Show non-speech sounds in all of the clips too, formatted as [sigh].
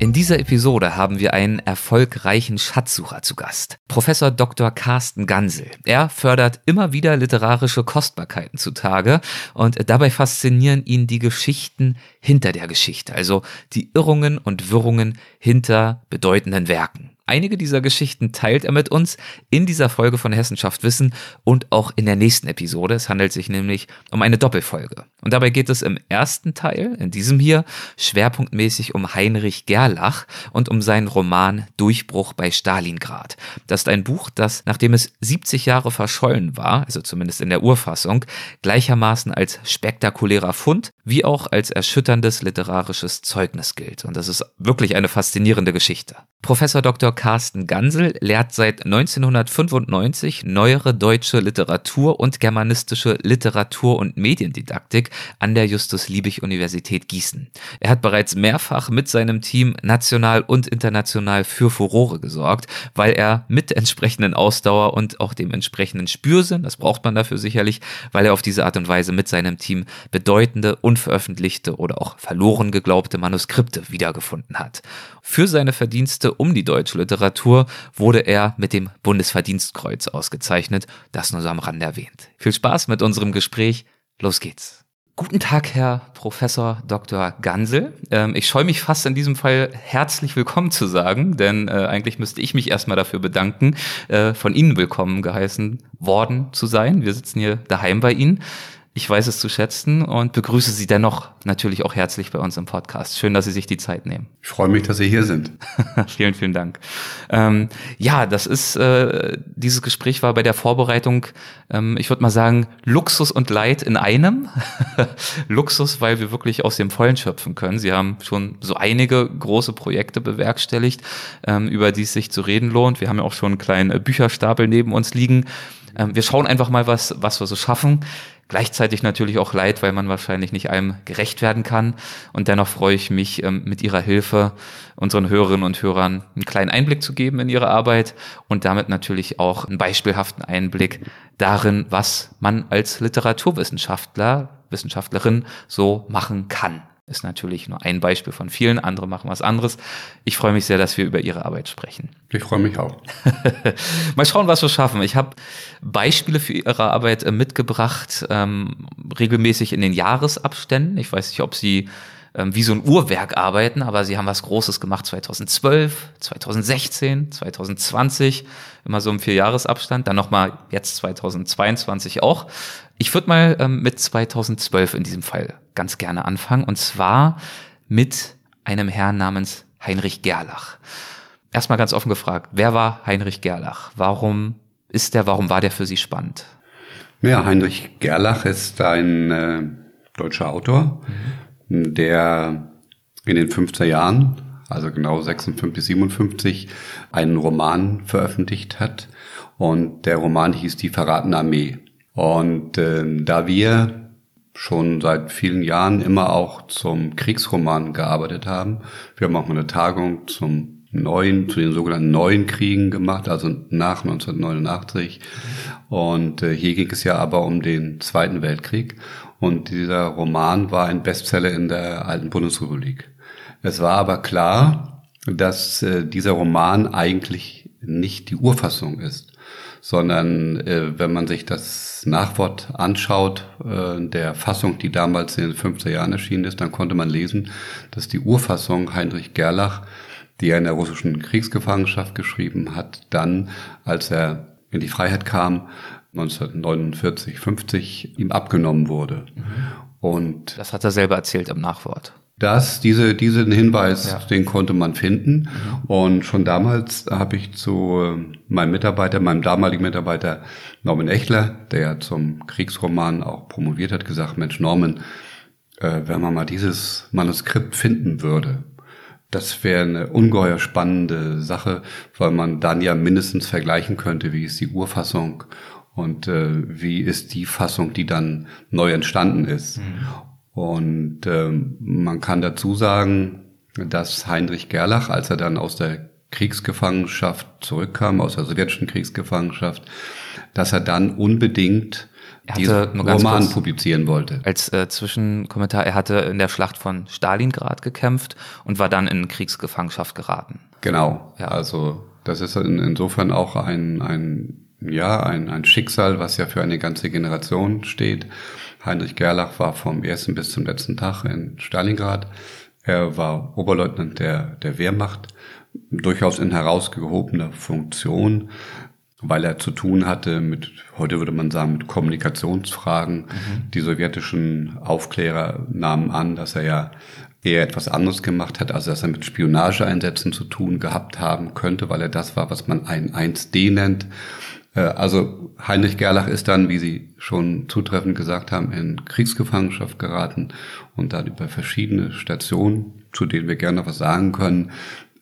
In dieser Episode haben wir einen erfolgreichen Schatzsucher zu Gast. Professor Dr. Carsten Gansel. Er fördert immer wieder literarische Kostbarkeiten zutage und dabei faszinieren ihn die Geschichten hinter der Geschichte, also die Irrungen und Wirrungen hinter bedeutenden Werken. Einige dieser Geschichten teilt er mit uns in dieser Folge von Hessenschaft Wissen und auch in der nächsten Episode. Es handelt sich nämlich um eine Doppelfolge. Und dabei geht es im ersten Teil, in diesem hier, schwerpunktmäßig um Heinrich Gerlach und um seinen Roman Durchbruch bei Stalingrad. Das ist ein Buch, das, nachdem es 70 Jahre verschollen war, also zumindest in der Urfassung, gleichermaßen als spektakulärer Fund wie auch als erschütterndes literarisches Zeugnis gilt. Und das ist wirklich eine faszinierende Geschichte. Professor Dr. Carsten Gansel lehrt seit 1995 neuere deutsche Literatur und germanistische Literatur- und Mediendidaktik an der Justus-Liebig-Universität Gießen. Er hat bereits mehrfach mit seinem Team national und international für Furore gesorgt, weil er mit entsprechenden Ausdauer und auch dem entsprechenden Spürsinn, das braucht man dafür sicherlich, weil er auf diese Art und Weise mit seinem Team bedeutende, unveröffentlichte oder auch verloren geglaubte Manuskripte wiedergefunden hat. Für seine Verdienste um die deutsche Literatur wurde er mit dem Bundesverdienstkreuz ausgezeichnet. Das nur so am Rande erwähnt. Viel Spaß mit unserem Gespräch. Los geht's. Guten Tag, Herr Professor Dr. Gansel. Ähm, ich scheue mich fast in diesem Fall herzlich willkommen zu sagen, denn äh, eigentlich müsste ich mich erstmal dafür bedanken, äh, von Ihnen willkommen geheißen worden zu sein. Wir sitzen hier daheim bei Ihnen. Ich weiß es zu schätzen und begrüße Sie dennoch natürlich auch herzlich bei uns im Podcast. Schön, dass Sie sich die Zeit nehmen. Ich freue mich, dass Sie hier sind. [laughs] vielen, vielen Dank. Ähm, ja, das ist, äh, dieses Gespräch war bei der Vorbereitung, ähm, ich würde mal sagen, Luxus und Leid in einem. [laughs] Luxus, weil wir wirklich aus dem Vollen schöpfen können. Sie haben schon so einige große Projekte bewerkstelligt, ähm, über die es sich zu reden lohnt. Wir haben ja auch schon einen kleinen Bücherstapel neben uns liegen. Ähm, wir schauen einfach mal, was, was wir so schaffen. Gleichzeitig natürlich auch leid, weil man wahrscheinlich nicht allem gerecht werden kann. Und dennoch freue ich mich, ähm, mit Ihrer Hilfe unseren Hörerinnen und Hörern einen kleinen Einblick zu geben in Ihre Arbeit und damit natürlich auch einen beispielhaften Einblick darin, was man als Literaturwissenschaftler, Wissenschaftlerin so machen kann ist natürlich nur ein Beispiel von vielen. Andere machen was anderes. Ich freue mich sehr, dass wir über Ihre Arbeit sprechen. Ich freue mich auch. [laughs] Mal schauen, was wir schaffen. Ich habe Beispiele für Ihre Arbeit äh, mitgebracht, ähm, regelmäßig in den Jahresabständen. Ich weiß nicht, ob Sie ähm, wie so ein Uhrwerk arbeiten, aber Sie haben was Großes gemacht 2012, 2016, 2020, immer so im Vierjahresabstand. Dann nochmal jetzt 2022 auch. Ich würde mal ähm, mit 2012 in diesem Fall ganz gerne anfangen und zwar mit einem Herrn namens Heinrich Gerlach. Erstmal ganz offen gefragt, wer war Heinrich Gerlach? Warum ist der, warum war der für Sie spannend? Ja, Heinrich Gerlach ist ein äh, deutscher Autor, mhm. Der in den 50er Jahren, also genau 56, 57, einen Roman veröffentlicht hat. Und der Roman hieß Die verratene Armee. Und äh, da wir schon seit vielen Jahren immer auch zum Kriegsroman gearbeitet haben, wir haben auch mal eine Tagung zum neuen, zu den sogenannten neuen Kriegen gemacht, also nach 1989. Und äh, hier ging es ja aber um den Zweiten Weltkrieg. Und dieser Roman war ein Bestseller in der alten Bundesrepublik. Es war aber klar, dass äh, dieser Roman eigentlich nicht die Urfassung ist sondern äh, wenn man sich das Nachwort anschaut, äh, der Fassung, die damals in den 50er Jahren erschienen ist, dann konnte man lesen, dass die Urfassung Heinrich Gerlach, die er in der russischen Kriegsgefangenschaft geschrieben hat, dann, als er in die Freiheit kam, 1949, 50, ihm abgenommen wurde. Mhm. Und das hat er selber erzählt im Nachwort. Das, diese, diesen Hinweis, ja. den konnte man finden. Mhm. Und schon damals habe ich zu äh, meinem Mitarbeiter, meinem damaligen Mitarbeiter Norman Echler, der ja zum Kriegsroman auch promoviert hat, gesagt, Mensch, Norman, äh, wenn man mal dieses Manuskript finden würde, das wäre eine ungeheuer spannende Sache, weil man dann ja mindestens vergleichen könnte, wie ist die Urfassung und äh, wie ist die Fassung, die dann neu entstanden ist. Mhm. Und ähm, man kann dazu sagen, dass Heinrich Gerlach, als er dann aus der Kriegsgefangenschaft zurückkam, aus der sowjetischen Kriegsgefangenschaft, dass er dann unbedingt diesen Roman kurz, publizieren wollte. Als äh, Zwischenkommentar, er hatte in der Schlacht von Stalingrad gekämpft und war dann in Kriegsgefangenschaft geraten. Genau, ja. also das ist in, insofern auch ein, ein, ja, ein, ein Schicksal, was ja für eine ganze Generation steht. Heinrich Gerlach war vom ersten bis zum letzten Tag in Stalingrad. Er war Oberleutnant der, der Wehrmacht, durchaus in herausgehobener Funktion, weil er zu tun hatte mit, heute würde man sagen, mit Kommunikationsfragen. Mhm. Die sowjetischen Aufklärer nahmen an, dass er ja eher etwas anderes gemacht hat, also dass er mit Spionageeinsätzen zu tun gehabt haben könnte, weil er das war, was man ein 1D nennt. Äh, also Heinrich Gerlach ist dann, wie Sie schon zutreffend gesagt haben, in Kriegsgefangenschaft geraten und dann über verschiedene Stationen, zu denen wir gerne was sagen können,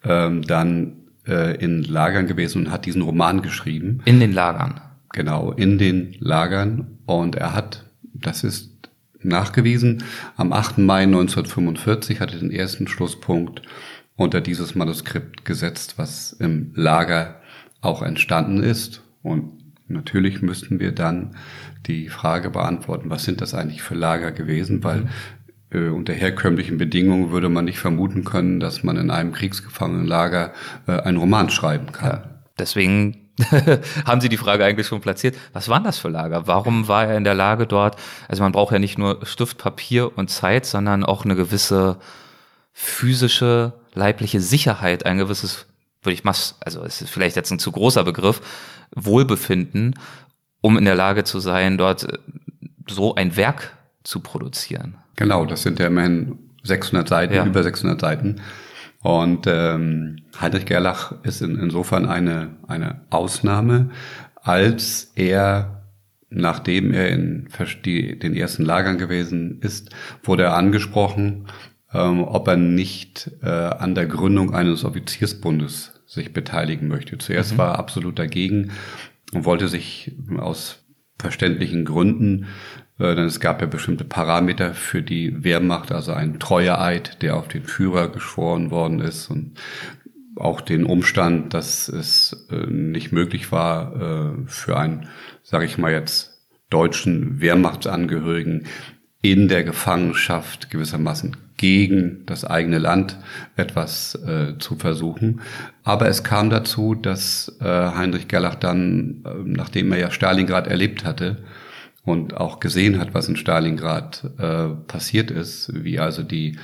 ähm, dann äh, in Lagern gewesen und hat diesen Roman geschrieben. In den Lagern. Genau, in den Lagern. Und er hat, das ist nachgewiesen, am 8. Mai 1945 hat er den ersten Schlusspunkt unter dieses Manuskript gesetzt, was im Lager auch entstanden ist. Und natürlich müssten wir dann die Frage beantworten, was sind das eigentlich für Lager gewesen, weil äh, unter herkömmlichen Bedingungen würde man nicht vermuten können, dass man in einem Kriegsgefangenenlager äh, einen Roman schreiben kann. Ja, deswegen [laughs] haben Sie die Frage eigentlich schon platziert. Was waren das für Lager? Warum war er in der Lage dort? Also man braucht ja nicht nur Stift, Papier und Zeit, sondern auch eine gewisse physische, leibliche Sicherheit, ein gewisses würde ich mal, also es ist vielleicht jetzt ein zu großer Begriff, Wohlbefinden, um in der Lage zu sein, dort äh, so ein Werk zu produzieren. Genau, das sind ja immerhin 600 Seiten, ja. über 600 Seiten. Und ähm, Heinrich Gerlach ist in, insofern eine, eine Ausnahme, als er, nachdem er in die, den ersten Lagern gewesen ist, wurde er angesprochen, ähm, ob er nicht äh, an der Gründung eines Offiziersbundes sich beteiligen möchte. Zuerst mhm. war er absolut dagegen und wollte sich aus verständlichen Gründen, äh, denn es gab ja bestimmte Parameter für die Wehrmacht, also ein Treueeid, der auf den Führer geschworen worden ist und auch den Umstand, dass es äh, nicht möglich war, äh, für einen, sage ich mal jetzt, deutschen Wehrmachtsangehörigen in der Gefangenschaft gewissermaßen gegen das eigene Land etwas äh, zu versuchen. Aber es kam dazu, dass äh, Heinrich Gerlach dann, äh, nachdem er ja Stalingrad erlebt hatte und auch gesehen hat, was in Stalingrad äh, passiert ist, wie also die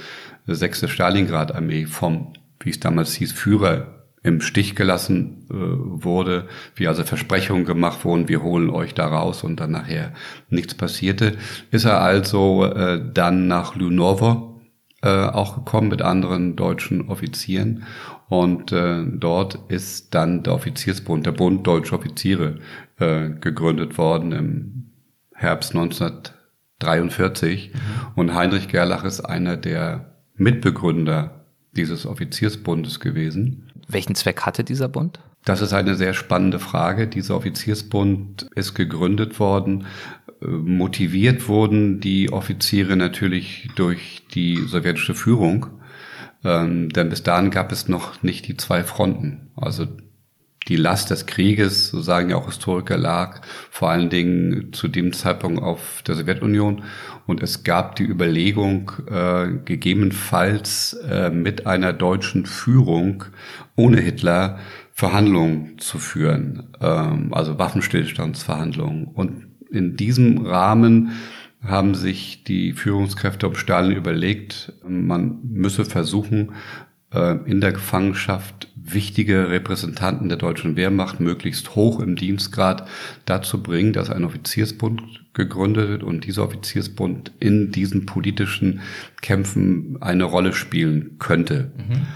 sechste Stalingrad-Armee vom, wie es damals hieß, Führer im Stich gelassen äh, wurde, wie also Versprechungen gemacht wurden, wir holen euch da raus und dann nachher nichts passierte, ist er also äh, dann nach Lunovo äh, auch gekommen mit anderen deutschen Offizieren. Und äh, dort ist dann der Offiziersbund, der Bund Deutscher Offiziere, äh, gegründet worden im Herbst 1943. Mhm. Und Heinrich Gerlach ist einer der Mitbegründer dieses Offiziersbundes gewesen. Welchen Zweck hatte dieser Bund? Das ist eine sehr spannende Frage. Dieser Offiziersbund ist gegründet worden motiviert wurden die Offiziere natürlich durch die sowjetische Führung, ähm, denn bis dahin gab es noch nicht die zwei Fronten. Also die Last des Krieges, so sagen ja auch Historiker, lag vor allen Dingen zu dem Zeitpunkt auf der Sowjetunion. Und es gab die Überlegung, äh, gegebenenfalls äh, mit einer deutschen Führung ohne Hitler Verhandlungen zu führen, ähm, also Waffenstillstandsverhandlungen. Und in diesem Rahmen haben sich die Führungskräfte um Stalin überlegt, man müsse versuchen, äh, in der Gefangenschaft wichtige Repräsentanten der deutschen Wehrmacht möglichst hoch im Dienstgrad dazu bringen, dass ein Offiziersbund gegründet wird und dieser Offiziersbund in diesen politischen Kämpfen eine Rolle spielen könnte. Mhm.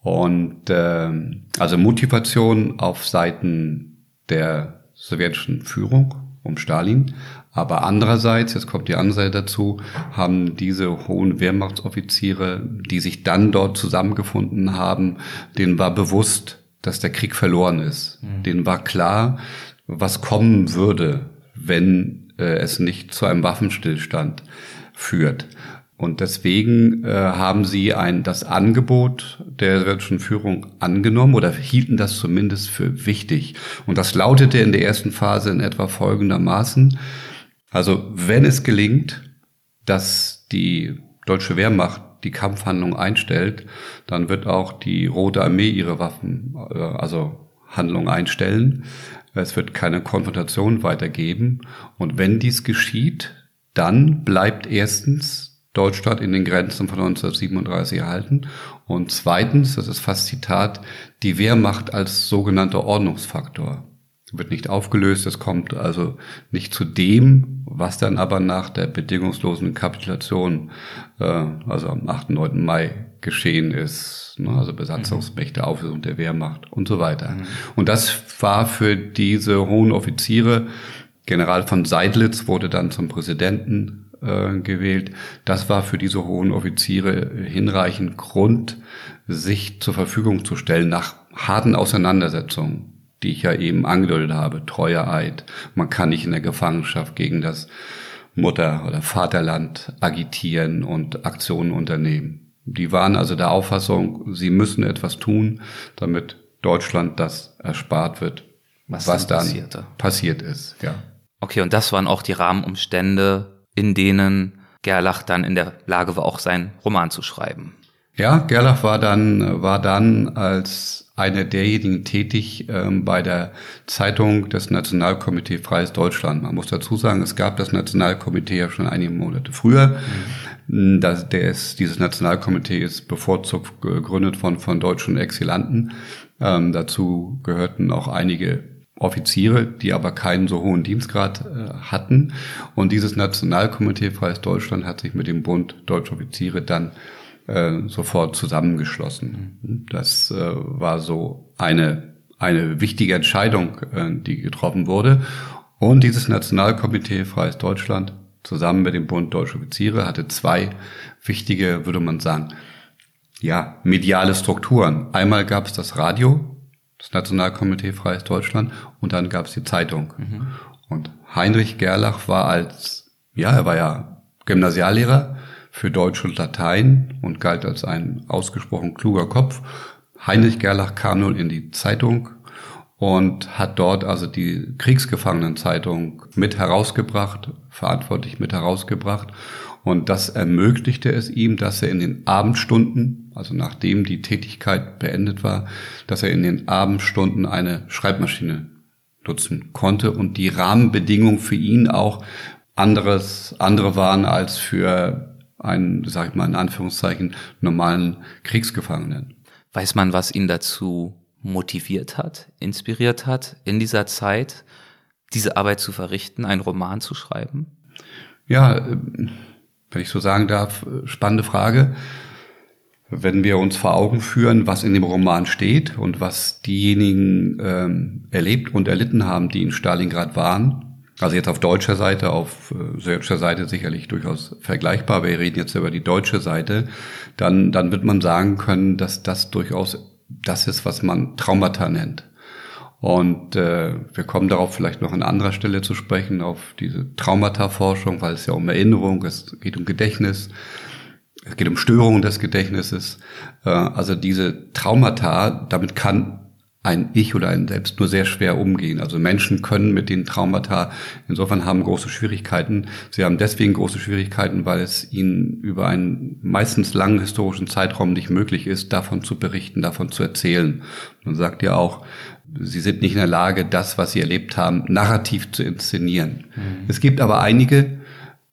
Und äh, also Motivation auf Seiten der sowjetischen Führung um Stalin. Aber andererseits, jetzt kommt die andere Seite dazu, haben diese hohen Wehrmachtsoffiziere, die sich dann dort zusammengefunden haben, denen war bewusst, dass der Krieg verloren ist. Mhm. Denen war klar, was kommen würde, wenn äh, es nicht zu einem Waffenstillstand führt. Und deswegen äh, haben sie ein, das Angebot der sowjetischen Führung angenommen oder hielten das zumindest für wichtig. Und das lautete in der ersten Phase in etwa folgendermaßen. Also wenn es gelingt, dass die deutsche Wehrmacht die Kampfhandlung einstellt, dann wird auch die Rote Armee ihre Waffen, äh, also Handlung einstellen. Es wird keine Konfrontation weitergeben. Und wenn dies geschieht, dann bleibt erstens Deutschland in den Grenzen von 1937 erhalten. Und zweitens, das ist fast Zitat, die Wehrmacht als sogenannter Ordnungsfaktor wird nicht aufgelöst. Es kommt also nicht zu dem, was dann aber nach der bedingungslosen Kapitulation, äh, also am 8. 9. Mai geschehen ist, ne, also Besatzungsmächte, Auflösung der Wehrmacht und so weiter. Mhm. Und das war für diese hohen Offiziere, General von Seidlitz wurde dann zum Präsidenten äh, gewählt. Das war für diese hohen Offiziere hinreichend Grund, sich zur Verfügung zu stellen nach harten Auseinandersetzungen, die ich ja eben angedeutet habe. Treuer Eid. Man kann nicht in der Gefangenschaft gegen das Mutter- oder Vaterland agitieren und Aktionen unternehmen. Die waren also der Auffassung, sie müssen etwas tun, damit Deutschland das erspart wird, was, was dann, dann passiert ist. Ja. Okay, und das waren auch die Rahmenumstände, in denen Gerlach dann in der Lage war, auch seinen Roman zu schreiben. Ja, Gerlach war dann, war dann als einer derjenigen tätig ähm, bei der Zeitung des Nationalkomitee Freies Deutschland. Man muss dazu sagen, es gab das Nationalkomitee ja schon einige Monate früher. Mhm. Das, der ist, dieses Nationalkomitee ist bevorzugt gegründet von, von deutschen Exilanten. Ähm, dazu gehörten auch einige Offiziere, die aber keinen so hohen Dienstgrad äh, hatten. Und dieses Nationalkomitee Freies Deutschland hat sich mit dem Bund Deutsche Offiziere dann äh, sofort zusammengeschlossen. Das äh, war so eine, eine wichtige Entscheidung, äh, die getroffen wurde. Und dieses Nationalkomitee Freies Deutschland zusammen mit dem Bund Deutsche Offiziere hatte zwei wichtige, würde man sagen, ja, mediale Strukturen. Einmal gab es das Radio, das Nationalkomitee Freies Deutschland und dann gab es die Zeitung. Mhm. Und Heinrich Gerlach war als, ja, er war ja Gymnasiallehrer für Deutsch und Latein und galt als ein ausgesprochen kluger Kopf. Heinrich Gerlach kam nun in die Zeitung und hat dort also die Kriegsgefangenenzeitung mit herausgebracht, verantwortlich mit herausgebracht. Und das ermöglichte es ihm, dass er in den Abendstunden, also nachdem die Tätigkeit beendet war, dass er in den Abendstunden eine Schreibmaschine nutzen konnte und die Rahmenbedingungen für ihn auch anderes, andere waren als für einen, sag ich mal in Anführungszeichen, normalen Kriegsgefangenen. Weiß man, was ihn dazu motiviert hat, inspiriert hat, in dieser Zeit diese Arbeit zu verrichten, einen Roman zu schreiben? Ja, wenn ich so sagen darf, spannende Frage. Wenn wir uns vor Augen führen, was in dem Roman steht und was diejenigen ähm, erlebt und erlitten haben, die in Stalingrad waren, also jetzt auf deutscher Seite, auf äh, sowjetischer Seite sicherlich durchaus vergleichbar, wir reden jetzt über die deutsche Seite, dann, dann wird man sagen können, dass das durchaus das ist, was man Traumata nennt. Und äh, wir kommen darauf vielleicht noch an anderer Stelle zu sprechen, auf diese Traumata-Forschung, weil es ja um Erinnerung, es geht um Gedächtnis, es geht um Störungen des Gedächtnisses. Äh, also diese Traumata, damit kann ein Ich oder ein Selbst nur sehr schwer umgehen. Also Menschen können mit den Traumata insofern haben große Schwierigkeiten. Sie haben deswegen große Schwierigkeiten, weil es ihnen über einen meistens langen historischen Zeitraum nicht möglich ist, davon zu berichten, davon zu erzählen. Man sagt ja auch, sie sind nicht in der Lage, das, was sie erlebt haben, narrativ zu inszenieren. Mhm. Es gibt aber einige,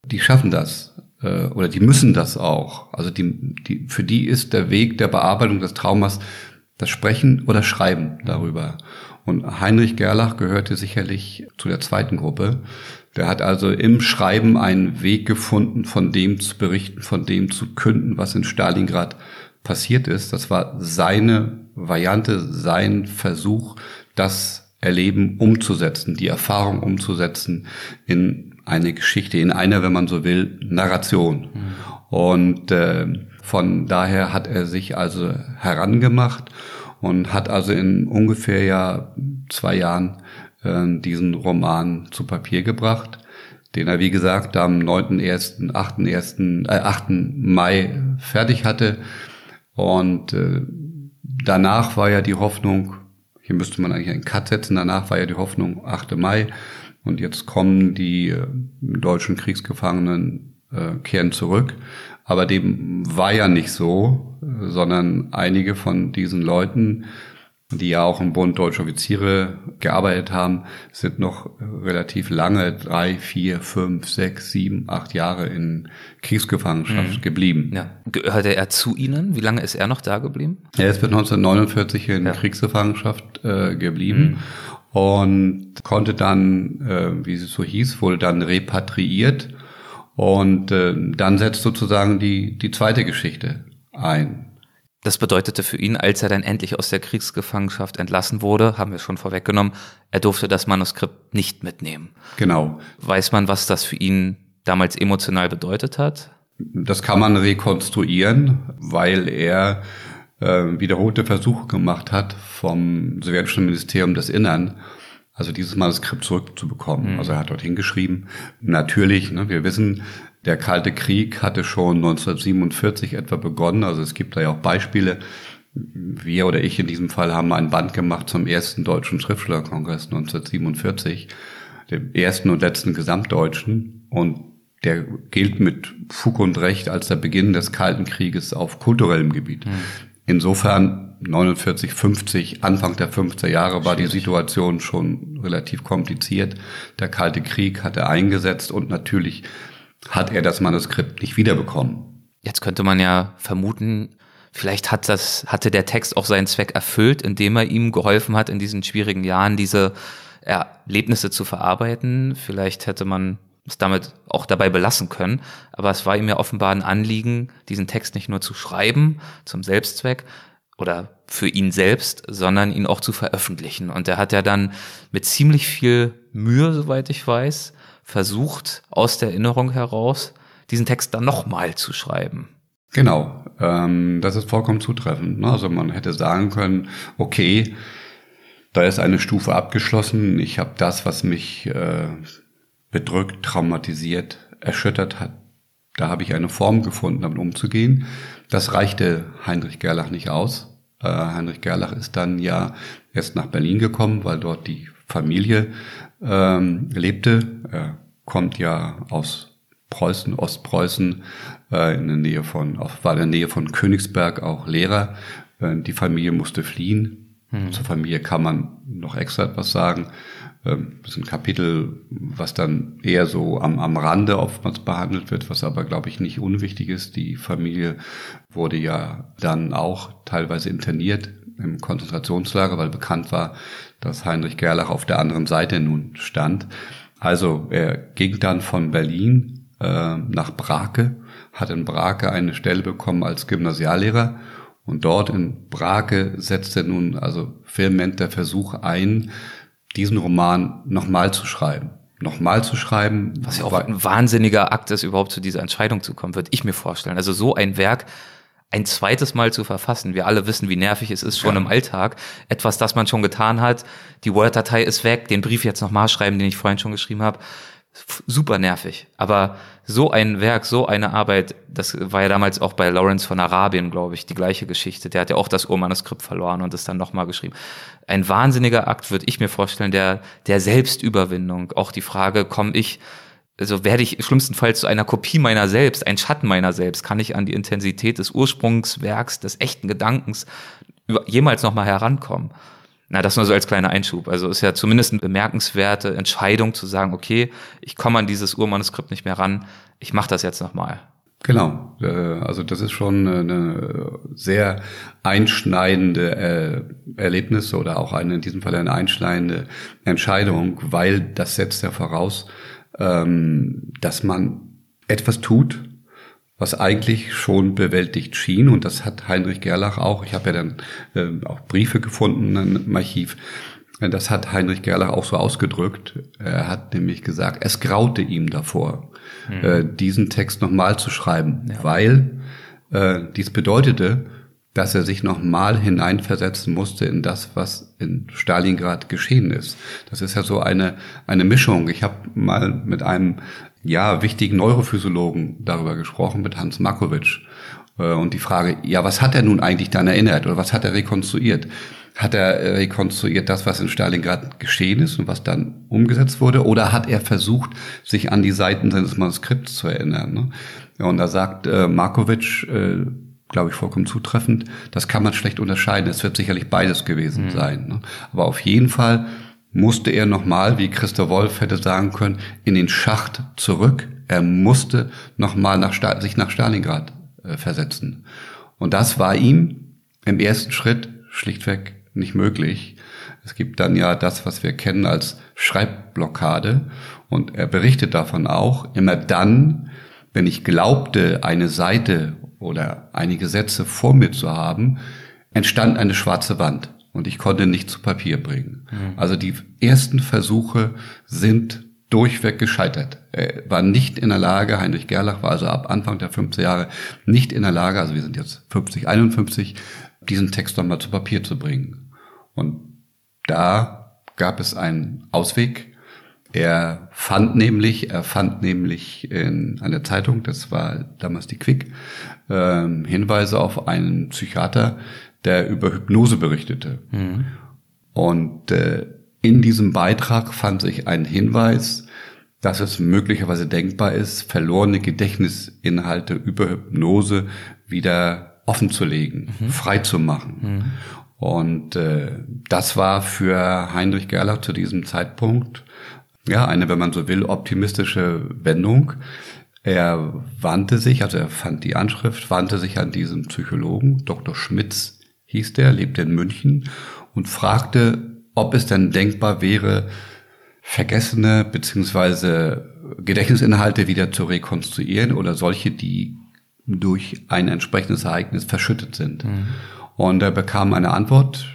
die schaffen das äh, oder die müssen das auch. Also die, die, für die ist der Weg der Bearbeitung des Traumas das Sprechen oder Schreiben darüber. Und Heinrich Gerlach gehörte sicherlich zu der zweiten Gruppe. Der hat also im Schreiben einen Weg gefunden, von dem zu berichten, von dem zu künden, was in Stalingrad passiert ist. Das war seine Variante, sein Versuch, das Erleben umzusetzen, die Erfahrung umzusetzen in eine Geschichte, in eine, wenn man so will, Narration. Mhm. Und äh, von daher hat er sich also herangemacht und hat also in ungefähr ja zwei Jahren äh, diesen Roman zu Papier gebracht, den er, wie gesagt, am 9.1., 8.1., äh, 8. Mai fertig hatte. Und äh, danach war ja die Hoffnung, hier müsste man eigentlich einen Cut setzen, danach war ja die Hoffnung 8. Mai. Und jetzt kommen die äh, deutschen Kriegsgefangenen, äh, kehren zurück. Aber dem war ja nicht so, äh, sondern einige von diesen Leuten die ja auch im Bund Deutsche Offiziere gearbeitet haben, sind noch relativ lange, drei, vier, fünf, sechs, sieben, acht Jahre in Kriegsgefangenschaft mhm. geblieben. Ja. Gehörte er zu Ihnen? Wie lange ist er noch da geblieben? Er ist bis 1949 in ja. Kriegsgefangenschaft äh, geblieben. Mhm. Und konnte dann, äh, wie es so hieß, wurde dann repatriiert. Und äh, dann setzt sozusagen die, die zweite Geschichte ein. Das bedeutete für ihn, als er dann endlich aus der Kriegsgefangenschaft entlassen wurde, haben wir schon vorweggenommen, er durfte das Manuskript nicht mitnehmen. Genau. Weiß man, was das für ihn damals emotional bedeutet hat? Das kann man rekonstruieren, weil er äh, wiederholte Versuche gemacht hat vom sowjetischen Ministerium des Innern, also dieses Manuskript zurückzubekommen. Mhm. Also er hat dort hingeschrieben. Natürlich, ne, wir wissen, der Kalte Krieg hatte schon 1947 etwa begonnen. Also es gibt da ja auch Beispiele. Wir oder ich in diesem Fall haben ein Band gemacht zum ersten deutschen Schriftstellerkongress 1947, dem ersten und letzten Gesamtdeutschen. Und der gilt mit Fug und Recht als der Beginn des Kalten Krieges auf kulturellem Gebiet. Mhm. Insofern 49, 50, Anfang der 50er Jahre war die Situation schon relativ kompliziert. Der Kalte Krieg hatte eingesetzt und natürlich hat er das Manuskript nicht wiederbekommen. Jetzt könnte man ja vermuten, vielleicht hat das, hatte der Text auch seinen Zweck erfüllt, indem er ihm geholfen hat, in diesen schwierigen Jahren diese Erlebnisse zu verarbeiten. Vielleicht hätte man es damit auch dabei belassen können. Aber es war ihm ja offenbar ein Anliegen, diesen Text nicht nur zu schreiben zum Selbstzweck oder für ihn selbst, sondern ihn auch zu veröffentlichen. Und er hat ja dann mit ziemlich viel Mühe, soweit ich weiß, versucht, aus der Erinnerung heraus diesen Text dann nochmal zu schreiben. Genau, ähm, das ist vollkommen zutreffend. Ne? Also man hätte sagen können, okay, da ist eine Stufe abgeschlossen. Ich habe das, was mich äh, bedrückt, traumatisiert, erschüttert hat, da habe ich eine Form gefunden, damit umzugehen. Das reichte Heinrich Gerlach nicht aus. Äh, Heinrich Gerlach ist dann ja erst nach Berlin gekommen, weil dort die Familie ähm, lebte. Er kommt ja aus Preußen, Ostpreußen, äh, in der Nähe von, war in der Nähe von Königsberg auch Lehrer. Äh, die Familie musste fliehen. Hm. Zur Familie kann man noch extra etwas sagen. Ähm, das ist ein Kapitel, was dann eher so am, am Rande oftmals behandelt wird, was aber, glaube ich, nicht unwichtig ist. Die Familie wurde ja dann auch teilweise interniert im Konzentrationslager, weil bekannt war, dass Heinrich Gerlach auf der anderen Seite nun stand. Also er ging dann von Berlin äh, nach Brake, hat in Brake eine Stelle bekommen als Gymnasiallehrer und dort in Brake setzte nun also vehement der Versuch ein, diesen Roman nochmal zu schreiben. Nochmal zu schreiben. Was ja auch ein wahnsinniger Akt ist, überhaupt zu dieser Entscheidung zu kommen, würde ich mir vorstellen. Also so ein Werk ein zweites Mal zu verfassen. Wir alle wissen, wie nervig es ist schon ja. im Alltag. Etwas, das man schon getan hat. Die Word-Datei ist weg, den Brief jetzt nochmal schreiben, den ich vorhin schon geschrieben habe. Super nervig. Aber so ein Werk, so eine Arbeit, das war ja damals auch bei Lawrence von Arabien, glaube ich, die gleiche Geschichte. Der hat ja auch das Urmanuskript verloren und es dann nochmal geschrieben. Ein wahnsinniger Akt, würde ich mir vorstellen, der, der Selbstüberwindung. Auch die Frage, komme ich also werde ich schlimmstenfalls zu einer Kopie meiner selbst, ein Schatten meiner selbst, kann ich an die Intensität des Ursprungswerks, des echten Gedankens jemals nochmal herankommen. Na, das nur so als kleiner Einschub. Also ist ja zumindest eine bemerkenswerte Entscheidung zu sagen, okay, ich komme an dieses Urmanuskript nicht mehr ran, ich mache das jetzt nochmal. Genau, äh, also das ist schon eine sehr einschneidende äh, Erlebnis oder auch eine, in diesem Fall eine einschneidende Entscheidung, weil das setzt ja voraus, ähm, dass man etwas tut, was eigentlich schon bewältigt schien. Und das hat Heinrich Gerlach auch. Ich habe ja dann äh, auch Briefe gefunden im Archiv. Das hat Heinrich Gerlach auch so ausgedrückt. Er hat nämlich gesagt, es graute ihm davor, mhm. äh, diesen Text nochmal zu schreiben, ja. weil äh, dies bedeutete, dass er sich nochmal hineinversetzen musste in das, was in Stalingrad geschehen ist. Das ist ja so eine, eine Mischung. Ich habe mal mit einem ja, wichtigen Neurophysiologen darüber gesprochen, mit Hans Markovic. Äh, und die Frage, ja, was hat er nun eigentlich dann erinnert oder was hat er rekonstruiert? Hat er rekonstruiert das, was in Stalingrad geschehen ist und was dann umgesetzt wurde? Oder hat er versucht, sich an die Seiten seines Manuskripts zu erinnern? Ne? Ja, und da sagt äh, Markovic, äh, glaube ich, vollkommen zutreffend. Das kann man schlecht unterscheiden. Es wird sicherlich beides gewesen mhm. sein. Ne? Aber auf jeden Fall musste er nochmal, wie Christa Wolf hätte sagen können, in den Schacht zurück. Er musste nochmal nach, sich nach Stalingrad äh, versetzen. Und das war ihm im ersten Schritt schlichtweg nicht möglich. Es gibt dann ja das, was wir kennen als Schreibblockade. Und er berichtet davon auch, immer dann, wenn ich glaubte, eine Seite oder einige Sätze vor mir zu haben, entstand eine schwarze Wand und ich konnte nicht zu Papier bringen. Mhm. Also die ersten Versuche sind durchweg gescheitert. Er war nicht in der Lage, Heinrich Gerlach war also ab Anfang der 50er Jahre nicht in der Lage, also wir sind jetzt 50, 51, diesen Text nochmal zu Papier zu bringen. Und da gab es einen Ausweg. Er fand nämlich, er fand nämlich in einer Zeitung, das war damals die Quick, äh, Hinweise auf einen Psychiater, der über Hypnose berichtete. Mhm. Und äh, in diesem Beitrag fand sich ein Hinweis, dass es möglicherweise denkbar ist, verlorene Gedächtnisinhalte über Hypnose wieder offen zu legen, mhm. frei zu machen. Mhm. Und äh, das war für Heinrich Gerlach zu diesem Zeitpunkt ja eine, wenn man so will, optimistische Wendung. Er wandte sich, also er fand die Anschrift, wandte sich an diesen Psychologen, Dr. Schmitz hieß der, lebte in München und fragte, ob es denn denkbar wäre, vergessene beziehungsweise Gedächtnisinhalte wieder zu rekonstruieren oder solche, die durch ein entsprechendes Ereignis verschüttet sind. Mhm. Und er bekam eine Antwort.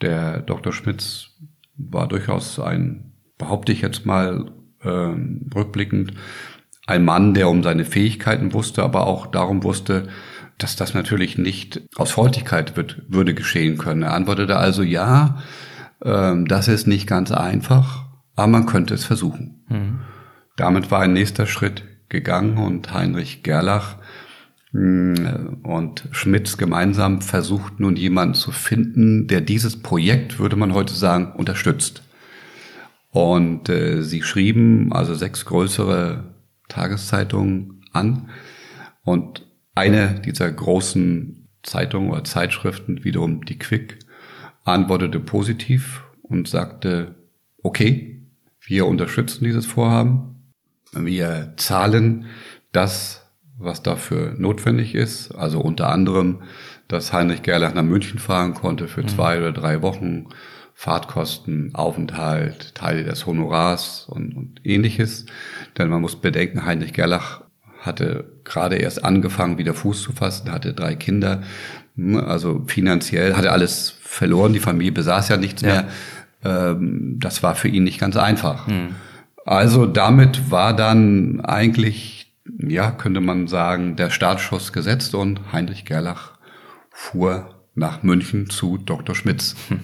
Der Dr. Schmitz war durchaus ein, behaupte ich jetzt mal äh, rückblickend, ein Mann, der um seine Fähigkeiten wusste, aber auch darum wusste, dass das natürlich nicht aus Freundlichkeit wird, würde geschehen können. Er antwortete also ja, ähm, das ist nicht ganz einfach, aber man könnte es versuchen. Mhm. Damit war ein nächster Schritt gegangen und Heinrich Gerlach mm, und Schmitz gemeinsam versucht nun jemanden zu finden, der dieses Projekt, würde man heute sagen, unterstützt. Und äh, sie schrieben also sechs größere Tageszeitungen an und eine dieser großen Zeitungen oder Zeitschriften, wiederum die Quick, antwortete positiv und sagte, okay, wir unterstützen dieses Vorhaben, wir zahlen das, was dafür notwendig ist, also unter anderem, dass Heinrich Gerlach nach München fahren konnte für mhm. zwei oder drei Wochen, Fahrtkosten, Aufenthalt, Teile des Honorars und, und ähnliches. Denn man muss bedenken, Heinrich Gerlach hatte gerade erst angefangen, wieder Fuß zu fassen, hatte drei Kinder, hm, also finanziell hatte alles verloren, die Familie besaß ja nichts ja. mehr. Ähm, das war für ihn nicht ganz einfach. Mhm. Also damit war dann eigentlich, ja, könnte man sagen, der Startschuss gesetzt und Heinrich Gerlach fuhr nach München zu Dr. Schmitz. Hm.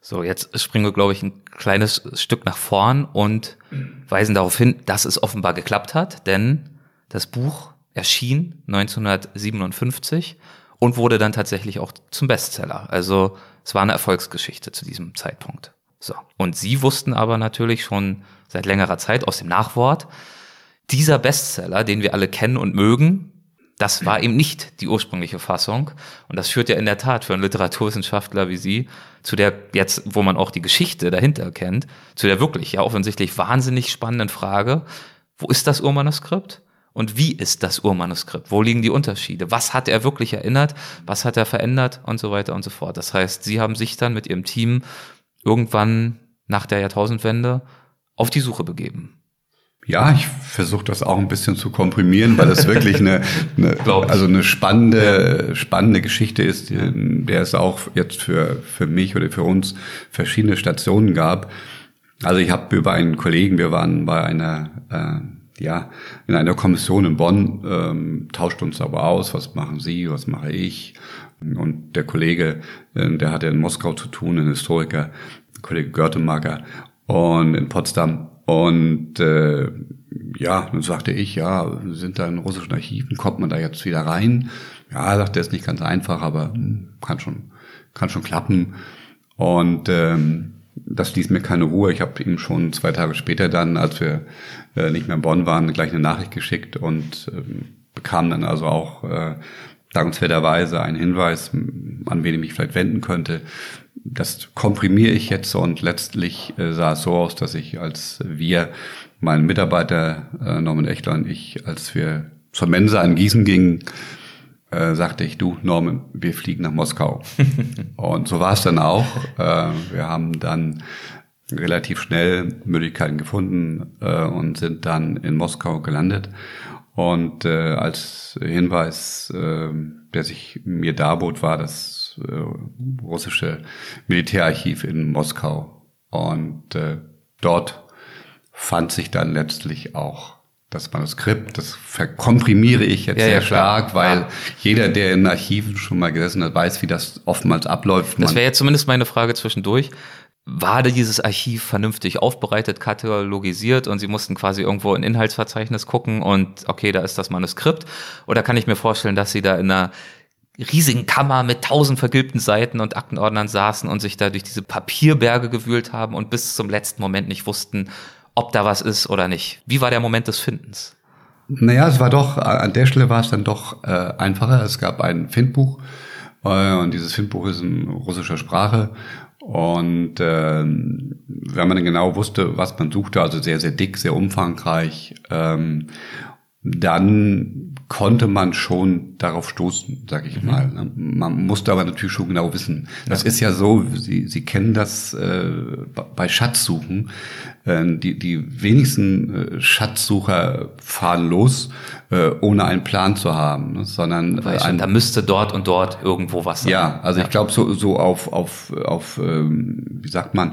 So, jetzt springen wir, glaube ich, ein kleines Stück nach vorn und weisen darauf hin, dass es offenbar geklappt hat, denn das Buch erschien 1957 und wurde dann tatsächlich auch zum Bestseller. Also es war eine Erfolgsgeschichte zu diesem Zeitpunkt. So. Und sie wussten aber natürlich schon seit längerer Zeit aus dem Nachwort, dieser Bestseller, den wir alle kennen und mögen, das war eben nicht die ursprüngliche Fassung. Und das führt ja in der Tat für einen Literaturwissenschaftler wie Sie zu der jetzt, wo man auch die Geschichte dahinter kennt, zu der wirklich ja offensichtlich wahnsinnig spannenden Frage, wo ist das Urmanuskript? Und wie ist das Urmanuskript? Wo liegen die Unterschiede? Was hat er wirklich erinnert? Was hat er verändert? Und so weiter und so fort. Das heißt, Sie haben sich dann mit Ihrem Team irgendwann nach der Jahrtausendwende auf die Suche begeben. Ja, ich versuche das auch ein bisschen zu komprimieren, weil das wirklich eine, [laughs] eine also eine spannende, spannende Geschichte ist, der es auch jetzt für, für mich oder für uns verschiedene Stationen gab. Also ich habe über einen Kollegen, wir waren bei einer äh, ja, in einer Kommission in Bonn ähm, tauscht uns aber aus, was machen Sie, was mache ich, Und der Kollege, äh, der hatte in Moskau zu tun, ein Historiker, Kollege Görtemacher und in Potsdam. Und äh, ja, dann sagte ich, ja, sind da in russischen Archiven, kommt man da jetzt wieder rein? Ja, sagt er, ist nicht ganz einfach, aber hm, kann schon, kann schon klappen. Und ähm, das ließ mir keine Ruhe. Ich habe ihm schon zwei Tage später dann, als wir äh, nicht mehr in Bonn waren, gleich eine Nachricht geschickt und ähm, bekam dann also auch äh, dankenswerterweise einen Hinweis, an wen ich mich vielleicht wenden könnte. Das komprimiere ich jetzt und letztlich äh, sah es so aus, dass ich als wir, mein Mitarbeiter äh, Norman Echtler und ich, als wir zur Mensa in Gießen gingen, äh, sagte ich, du Norman, wir fliegen nach Moskau. [laughs] und so war es dann auch. Äh, wir haben dann relativ schnell Möglichkeiten gefunden äh, und sind dann in Moskau gelandet. Und äh, als Hinweis, äh, der sich mir darbot, war das äh, russische Militärarchiv in Moskau. Und äh, dort fand sich dann letztlich auch das Manuskript, das verkomprimiere ich jetzt ja, sehr ja, stark, weil ja. jeder, der in Archiven schon mal gesessen hat, weiß, wie das oftmals abläuft. Das wäre jetzt zumindest meine Frage zwischendurch. War dieses Archiv vernünftig aufbereitet, katalogisiert und Sie mussten quasi irgendwo ein Inhaltsverzeichnis gucken und okay, da ist das Manuskript? Oder kann ich mir vorstellen, dass Sie da in einer riesigen Kammer mit tausend vergilbten Seiten und Aktenordnern saßen und sich da durch diese Papierberge gewühlt haben und bis zum letzten Moment nicht wussten, ob da was ist oder nicht. Wie war der Moment des Findens? Naja, es war doch, an der Stelle war es dann doch äh, einfacher. Es gab ein Findbuch äh, und dieses Findbuch ist in russischer Sprache. Und äh, wenn man dann genau wusste, was man suchte, also sehr, sehr dick, sehr umfangreich, ähm, dann konnte man schon darauf stoßen, sag ich mhm. mal. Ne? Man musste aber natürlich schon genau wissen. Das ja. ist ja so, Sie, Sie kennen das äh, bei Schatzsuchen. Äh, die, die wenigsten äh, Schatzsucher fahren los, äh, ohne einen Plan zu haben, ne? sondern äh, ein, da müsste dort und dort irgendwo was sein. Ja, also ja. ich glaube so, so auf, auf, auf ähm, wie sagt man,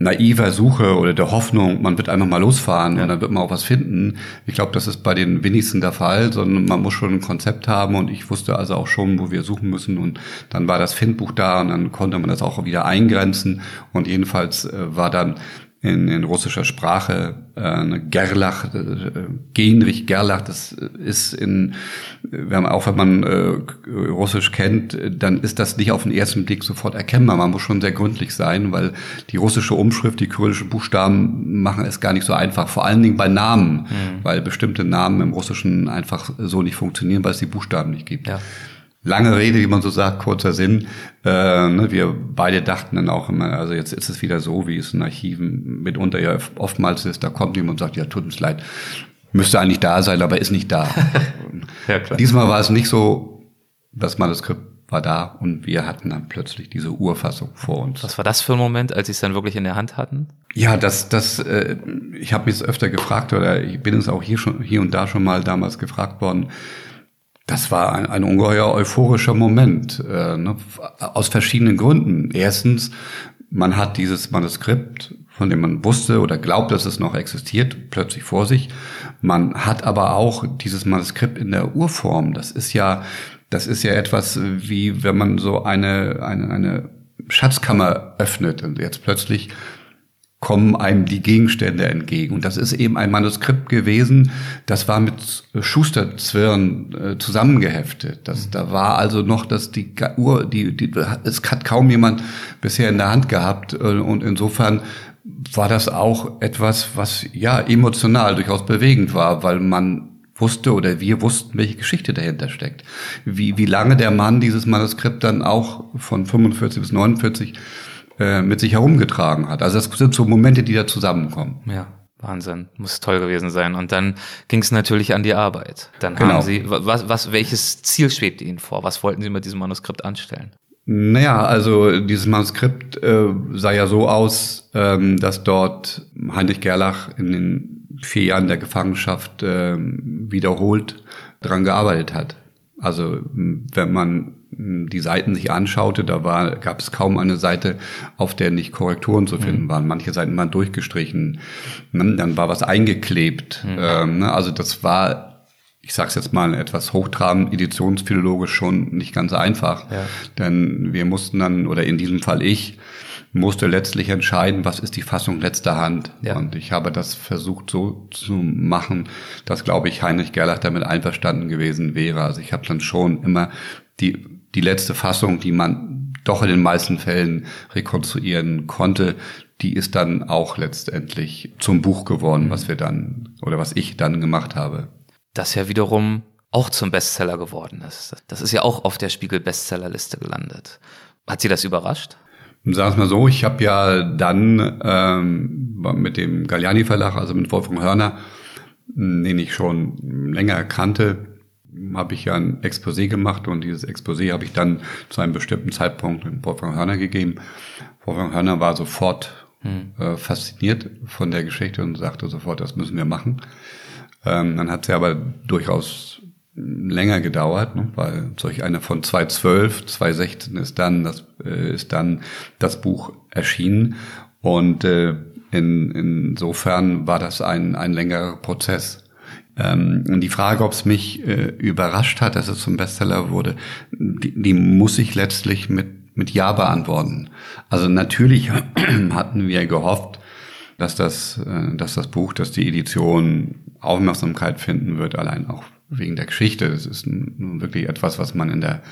naiver Suche oder der Hoffnung, man wird einfach mal losfahren ja. und dann wird man auch was finden. Ich glaube, das ist bei den wenigsten der Fall, sondern man muss schon ein Konzept haben und ich wusste also auch schon, wo wir suchen müssen und dann war das Findbuch da und dann konnte man das auch wieder eingrenzen und jedenfalls äh, war dann in, in russischer Sprache äh, Gerlach, äh, Genrich Gerlach, das ist in, wenn man, auch wenn man äh, Russisch kennt, dann ist das nicht auf den ersten Blick sofort erkennbar. Man muss schon sehr gründlich sein, weil die russische Umschrift, die kyrillischen Buchstaben machen es gar nicht so einfach. Vor allen Dingen bei Namen, mhm. weil bestimmte Namen im Russischen einfach so nicht funktionieren, weil es die Buchstaben nicht gibt. Ja. Lange Rede, wie man so sagt, kurzer Sinn. Äh, ne, wir beide dachten dann auch immer, also jetzt ist es wieder so, wie es in Archiven mitunter ja oftmals ist. Da kommt jemand und sagt, ja, tut uns leid, müsste eigentlich da sein, aber ist nicht da. [laughs] ja, klar. Diesmal war es nicht so, das Manuskript war da und wir hatten dann plötzlich diese Urfassung vor uns. Was war das für ein Moment, als Sie es dann wirklich in der Hand hatten? Ja, das, das, äh, ich habe mich öfter gefragt oder ich bin es auch hier schon hier und da schon mal damals gefragt worden das war ein, ein ungeheuer euphorischer Moment, äh, ne, aus verschiedenen Gründen. Erstens, man hat dieses Manuskript, von dem man wusste oder glaubt, dass es noch existiert, plötzlich vor sich. Man hat aber auch dieses Manuskript in der Urform. Das ist ja, das ist ja etwas wie, wenn man so eine, eine, eine Schatzkammer öffnet und jetzt plötzlich kommen einem die Gegenstände entgegen. Und das ist eben ein Manuskript gewesen, das war mit Schusterzwirn äh, zusammengeheftet. Das, da war also noch, dass die Uhr, die, die, es hat kaum jemand bisher in der Hand gehabt. Äh, und insofern war das auch etwas, was ja emotional durchaus bewegend war, weil man wusste oder wir wussten, welche Geschichte dahinter steckt. Wie, wie lange der Mann dieses Manuskript dann auch von 45 bis 49 äh, mit sich herumgetragen hat. Also das sind so Momente, die da zusammenkommen. Ja. Wahnsinn, muss toll gewesen sein. Und dann ging es natürlich an die Arbeit. Dann genau. haben Sie, was, was, welches Ziel schwebte Ihnen vor? Was wollten Sie mit diesem Manuskript anstellen? Naja, also dieses Manuskript äh, sah ja so aus, ähm, dass dort Heinrich Gerlach in den vier Jahren der Gefangenschaft äh, wiederholt dran gearbeitet hat. Also wenn man die Seiten sich anschaute, da war, gab es kaum eine Seite, auf der nicht Korrekturen zu finden mhm. waren. Manche Seiten waren durchgestrichen, ne, dann war was eingeklebt. Mhm. Ähm, ne, also das war ich sage es jetzt mal etwas hochtrabend, editionsphilologisch schon nicht ganz einfach. Ja. Denn wir mussten dann, oder in diesem Fall ich, musste letztlich entscheiden, was ist die Fassung letzter Hand. Ja. Und ich habe das versucht so zu machen, dass, glaube ich, Heinrich Gerlach damit einverstanden gewesen wäre. Also ich habe dann schon immer die, die letzte Fassung, die man doch in den meisten Fällen rekonstruieren konnte, die ist dann auch letztendlich zum Buch geworden, was wir dann oder was ich dann gemacht habe. Das ja wiederum auch zum Bestseller geworden ist. Das ist ja auch auf der Spiegel Bestsellerliste gelandet. Hat Sie das überrascht? Sagen wir mal so, ich habe ja dann ähm, mit dem Galliani Verlag, also mit Wolfgang Hörner, den ich schon länger kannte, habe ich ja ein Exposé gemacht und dieses Exposé habe ich dann zu einem bestimmten Zeitpunkt mit Wolfgang Hörner gegeben. Wolfgang Hörner war sofort hm. äh, fasziniert von der Geschichte und sagte sofort, das müssen wir machen. Ähm, dann hat sie aber durchaus länger gedauert, ne, weil solch eine von 2012, 2016 ist dann das äh, ist dann das Buch erschienen und äh, in, insofern war das ein ein längerer Prozess. Ähm, die Frage, ob es mich äh, überrascht hat, dass es zum Bestseller wurde, die, die muss ich letztlich mit mit Ja beantworten. Also natürlich [clears throat] hatten wir gehofft, dass das, äh, dass das Buch, dass die Edition Aufmerksamkeit finden wird, allein auch wegen der Geschichte. Das ist nun wirklich etwas, was man in der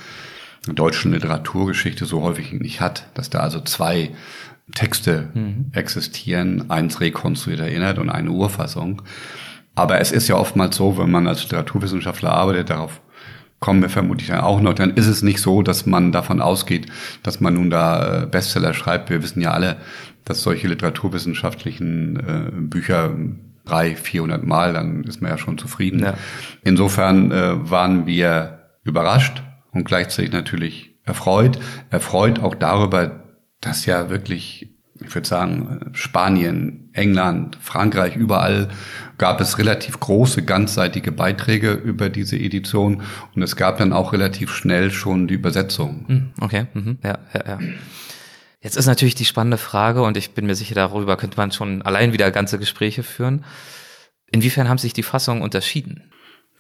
deutschen Literaturgeschichte so häufig nicht hat, dass da also zwei Texte mhm. existieren, eins rekonstruiert erinnert und eine Urfassung. Aber es ist ja oftmals so, wenn man als Literaturwissenschaftler arbeitet, darauf kommen wir vermutlich dann auch noch, dann ist es nicht so, dass man davon ausgeht, dass man nun da äh, Bestseller schreibt. Wir wissen ja alle, dass solche literaturwissenschaftlichen äh, Bücher drei, vierhundert Mal, dann ist man ja schon zufrieden. Ja. Insofern äh, waren wir überrascht und gleichzeitig natürlich erfreut. Erfreut auch darüber, dass ja wirklich, ich würde sagen, Spanien, England, Frankreich, überall gab es relativ große, ganzseitige Beiträge über diese Edition und es gab dann auch relativ schnell schon die Übersetzung. Hm, okay, mhm. ja, ja, ja. Jetzt ist natürlich die spannende Frage und ich bin mir sicher, darüber könnte man schon allein wieder ganze Gespräche führen. Inwiefern haben sich die Fassungen unterschieden?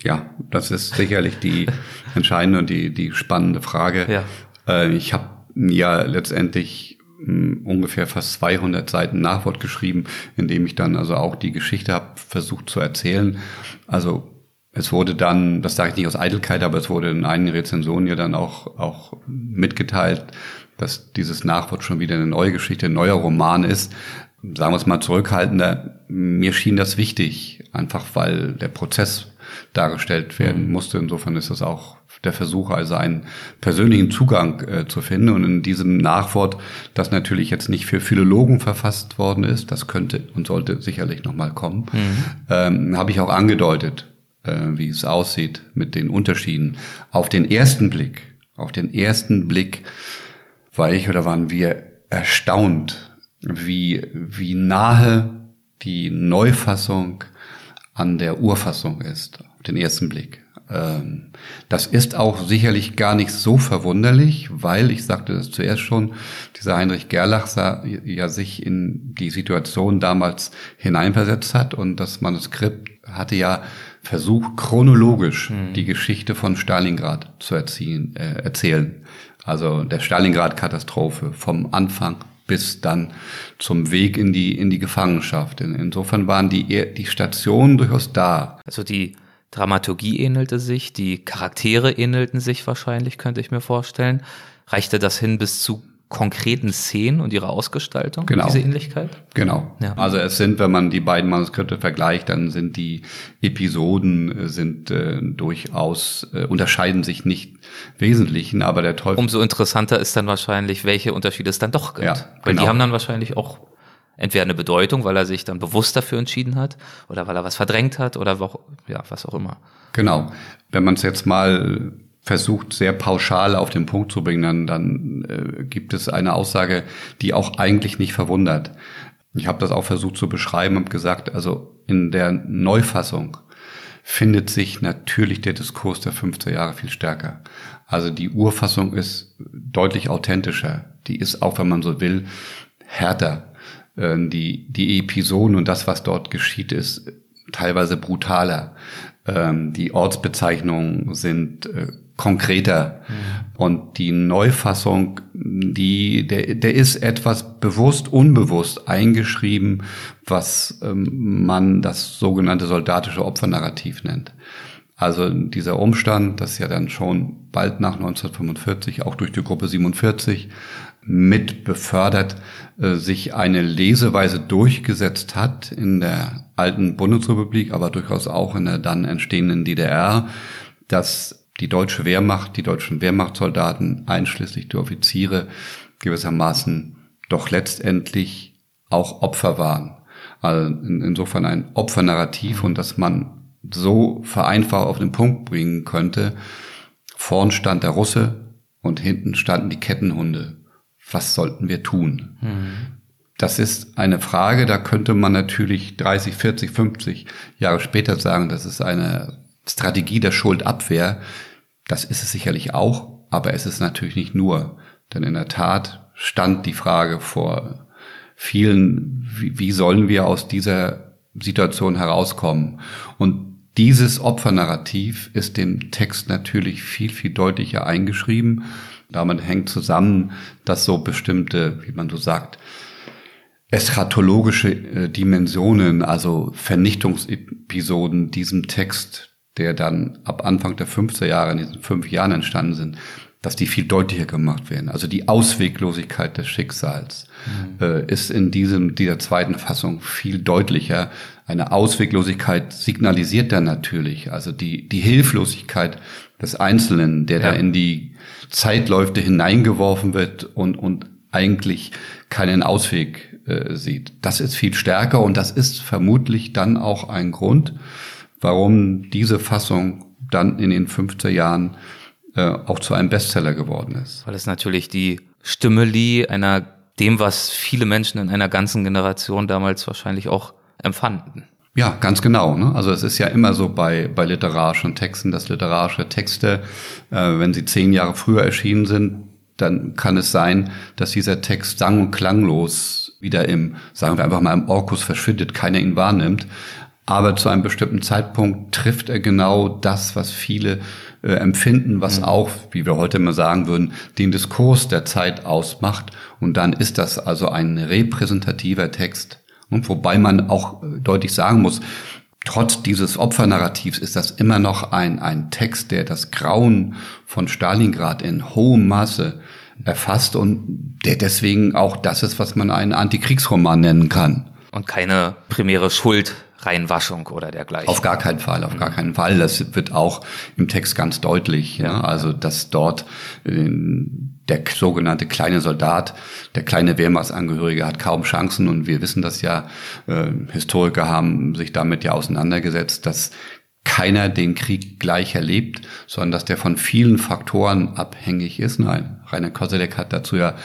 Ja, das ist sicherlich die [laughs] entscheidende und die, die spannende Frage. Ja. Äh, ich habe ja letztendlich hm, ungefähr fast 200 Seiten Nachwort geschrieben, in dem ich dann also auch die Geschichte habe versucht zu erzählen. Also es wurde dann, das sage ich nicht aus Eitelkeit, aber es wurde in einigen Rezensionen ja dann auch, auch mitgeteilt, dass dieses Nachwort schon wieder eine neue Geschichte, ein neuer Roman ist. Sagen wir es mal zurückhaltender. Mir schien das wichtig, einfach weil der Prozess dargestellt werden mhm. musste. Insofern ist das auch der Versuch, also einen persönlichen Zugang äh, zu finden. Und in diesem Nachwort, das natürlich jetzt nicht für Philologen verfasst worden ist, das könnte und sollte sicherlich nochmal kommen, mhm. ähm, habe ich auch angedeutet, äh, wie es aussieht mit den Unterschieden. Auf den ersten Blick, auf den ersten Blick war ich oder waren wir erstaunt, wie, wie nahe die Neufassung an der Urfassung ist, auf den ersten Blick. Ähm, das ist auch sicherlich gar nicht so verwunderlich, weil, ich sagte das zuerst schon, dieser Heinrich Gerlach ja sich in die Situation damals hineinversetzt hat und das Manuskript hatte ja versucht, chronologisch hm. die Geschichte von Stalingrad zu erziehen, äh, erzählen. Also der Stalingrad-Katastrophe vom Anfang bis dann zum Weg in die, in die Gefangenschaft. insofern waren die, die Stationen durchaus da. Also die Dramaturgie ähnelte sich, die Charaktere ähnelten sich wahrscheinlich, könnte ich mir vorstellen. Reichte das hin bis zu konkreten Szenen und ihre Ausgestaltung, genau. diese Ähnlichkeit? Genau. Ja. Also es sind, wenn man die beiden Manuskripte vergleicht, dann sind die Episoden äh, sind äh, durchaus äh, unterscheiden sich nicht wesentlichen, aber der Teufel. Umso interessanter ist dann wahrscheinlich, welche Unterschiede es dann doch gibt. Ja, Weil genau. die haben dann wahrscheinlich auch entweder eine Bedeutung, weil er sich dann bewusst dafür entschieden hat oder weil er was verdrängt hat oder auch, ja, was auch immer. Genau. Wenn man es jetzt mal versucht, sehr pauschal auf den Punkt zu bringen, dann, dann äh, gibt es eine Aussage, die auch eigentlich nicht verwundert. Ich habe das auch versucht zu beschreiben und gesagt, also in der Neufassung findet sich natürlich der Diskurs der 15 Jahre viel stärker. Also die Urfassung ist deutlich authentischer. Die ist auch, wenn man so will, härter. Äh, die, die Episoden und das, was dort geschieht, ist teilweise brutaler. Ähm, die Ortsbezeichnungen sind äh, konkreter. Mhm. Und die Neufassung, die, der, der ist etwas bewusst, unbewusst eingeschrieben, was ähm, man das sogenannte soldatische Opfernarrativ nennt. Also dieser Umstand, das ja dann schon bald nach 1945 auch durch die Gruppe 47 mit befördert, äh, sich eine Leseweise durchgesetzt hat in der alten Bundesrepublik, aber durchaus auch in der dann entstehenden DDR, dass die deutsche Wehrmacht, die deutschen Wehrmachtssoldaten, einschließlich die Offiziere, gewissermaßen doch letztendlich auch Opfer waren. Also insofern ein Opfernarrativ und dass man so vereinfacht auf den Punkt bringen könnte. Vorn stand der Russe und hinten standen die Kettenhunde. Was sollten wir tun? Mhm. Das ist eine Frage, da könnte man natürlich 30, 40, 50 Jahre später sagen, das ist eine Strategie der Schuldabwehr. Das ist es sicherlich auch, aber es ist natürlich nicht nur. Denn in der Tat stand die Frage vor vielen, wie, wie sollen wir aus dieser Situation herauskommen? Und dieses Opfernarrativ ist dem Text natürlich viel, viel deutlicher eingeschrieben. Damit hängt zusammen, dass so bestimmte, wie man so sagt, eschatologische äh, Dimensionen, also Vernichtungsepisoden diesem Text, der dann ab Anfang der 50er Jahre in diesen fünf Jahren entstanden sind, dass die viel deutlicher gemacht werden. Also die Ausweglosigkeit des Schicksals mhm. äh, ist in diesem, dieser zweiten Fassung viel deutlicher. Eine Ausweglosigkeit signalisiert dann natürlich, also die, die Hilflosigkeit des Einzelnen, der ja. da in die Zeitläufe hineingeworfen wird und, und eigentlich keinen Ausweg äh, sieht. Das ist viel stärker und das ist vermutlich dann auch ein Grund, warum diese Fassung dann in den 50er Jahren äh, auch zu einem Bestseller geworden ist. Weil es natürlich die Stimmeli einer dem, was viele Menschen in einer ganzen Generation damals wahrscheinlich auch empfanden. Ja, ganz genau. Ne? Also es ist ja immer so bei, bei literarischen Texten, dass literarische Texte, äh, wenn sie zehn Jahre früher erschienen sind, dann kann es sein, dass dieser Text sang- und klanglos wieder im, sagen wir einfach mal, im Orkus verschwindet, keiner ihn wahrnimmt. Aber zu einem bestimmten Zeitpunkt trifft er genau das, was viele äh, empfinden, was mhm. auch, wie wir heute immer sagen würden, den Diskurs der Zeit ausmacht. Und dann ist das also ein repräsentativer Text. Und wobei man auch äh, deutlich sagen muss, trotz dieses Opfernarrativs ist das immer noch ein, ein Text, der das Grauen von Stalingrad in hohem Maße erfasst und der deswegen auch das ist, was man einen Antikriegsroman nennen kann. Und keine primäre Schuld Reinwaschung oder dergleichen. Auf gar keinen Fall, auf gar keinen Fall. Das wird auch im Text ganz deutlich. Ja, also dass dort äh, der sogenannte kleine Soldat, der kleine Wehrmachtsangehörige hat kaum Chancen und wir wissen das ja. Äh, Historiker haben sich damit ja auseinandergesetzt, dass keiner den Krieg gleich erlebt, sondern dass der von vielen Faktoren abhängig ist. Nein, Rainer Koselleck hat dazu ja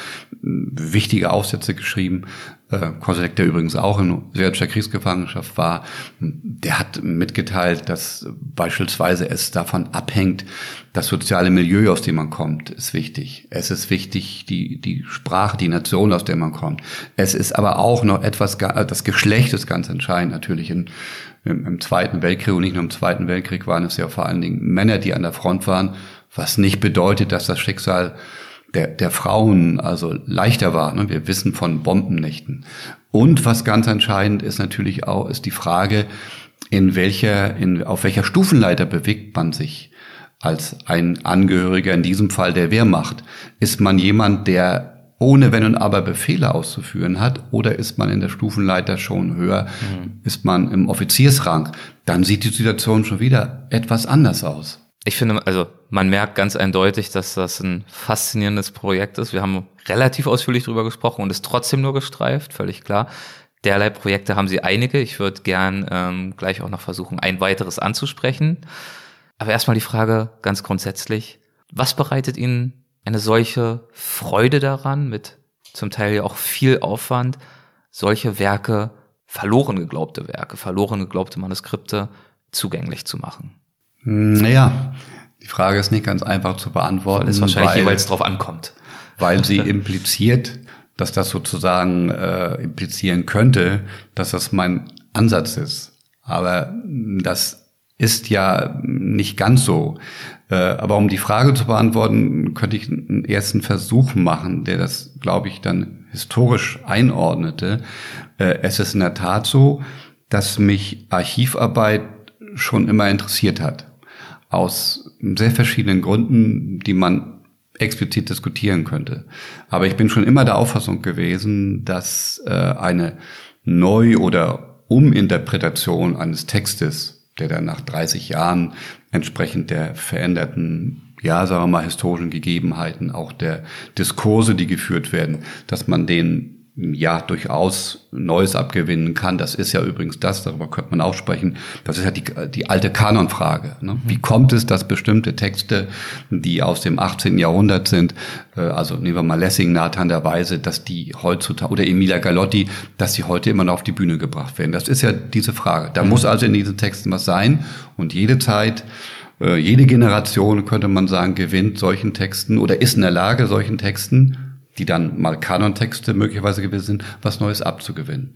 wichtige Aufsätze geschrieben. Äh, Koselleck, der übrigens auch in serbischer Kriegsgefangenschaft war, der hat mitgeteilt, dass beispielsweise es davon abhängt, das soziale Milieu, aus dem man kommt, ist wichtig. Es ist wichtig, die, die Sprache, die Nation, aus der man kommt. Es ist aber auch noch etwas, das Geschlecht ist ganz entscheidend natürlich. In, im, im Zweiten Weltkrieg und nicht nur im Zweiten Weltkrieg waren es ja vor allen Dingen Männer, die an der Front waren, was nicht bedeutet, dass das Schicksal der, der Frauen also leichter war. Ne? Wir wissen von Bombennächten. Und was ganz entscheidend ist natürlich auch, ist die Frage, in welcher, in, auf welcher Stufenleiter bewegt man sich als ein Angehöriger, in diesem Fall der Wehrmacht? Ist man jemand, der ohne Wenn und Aber Befehle auszuführen hat, oder ist man in der Stufenleiter schon höher, mhm. ist man im Offiziersrang, dann sieht die Situation schon wieder etwas anders aus. Ich finde, also man merkt ganz eindeutig, dass das ein faszinierendes Projekt ist. Wir haben relativ ausführlich drüber gesprochen und es trotzdem nur gestreift, völlig klar. Derlei Projekte haben Sie einige. Ich würde gern ähm, gleich auch noch versuchen, ein weiteres anzusprechen. Aber erstmal die Frage ganz grundsätzlich, was bereitet Ihnen eine solche Freude daran, mit zum Teil ja auch viel Aufwand, solche Werke, verloren geglaubte Werke, verloren geglaubte Manuskripte zugänglich zu machen? Naja, die Frage ist nicht ganz einfach zu beantworten. Weil es wahrscheinlich weil, jeweils drauf ankommt. Weil sie [laughs] impliziert, dass das sozusagen äh, implizieren könnte, dass das mein Ansatz ist. Aber das ist ja nicht ganz so. Äh, aber um die Frage zu beantworten, könnte ich einen ersten Versuch machen, der das, glaube ich, dann historisch einordnete. Äh, es ist in der Tat so, dass mich Archivarbeit schon immer interessiert hat. Aus sehr verschiedenen Gründen, die man explizit diskutieren könnte. Aber ich bin schon immer der Auffassung gewesen, dass äh, eine Neu- oder Uminterpretation eines Textes, der dann nach 30 Jahren entsprechend der veränderten ja, sagen wir mal, historischen Gegebenheiten, auch der Diskurse, die geführt werden, dass man den ja durchaus Neues abgewinnen kann. Das ist ja übrigens das, darüber könnte man auch sprechen. Das ist ja die, die alte Kanonfrage. Ne? Wie kommt es, dass bestimmte Texte, die aus dem 18. Jahrhundert sind, äh, also nehmen wir mal Lessing, Nathan der Weise, dass die heutzutage, oder Emilia Galotti, dass die heute immer noch auf die Bühne gebracht werden. Das ist ja diese Frage. Da mhm. muss also in diesen Texten was sein und jede Zeit äh, jede Generation, könnte man sagen, gewinnt solchen Texten oder ist in der Lage, solchen Texten die dann mal Kanontexte möglicherweise gewesen sind, was Neues abzugewinnen.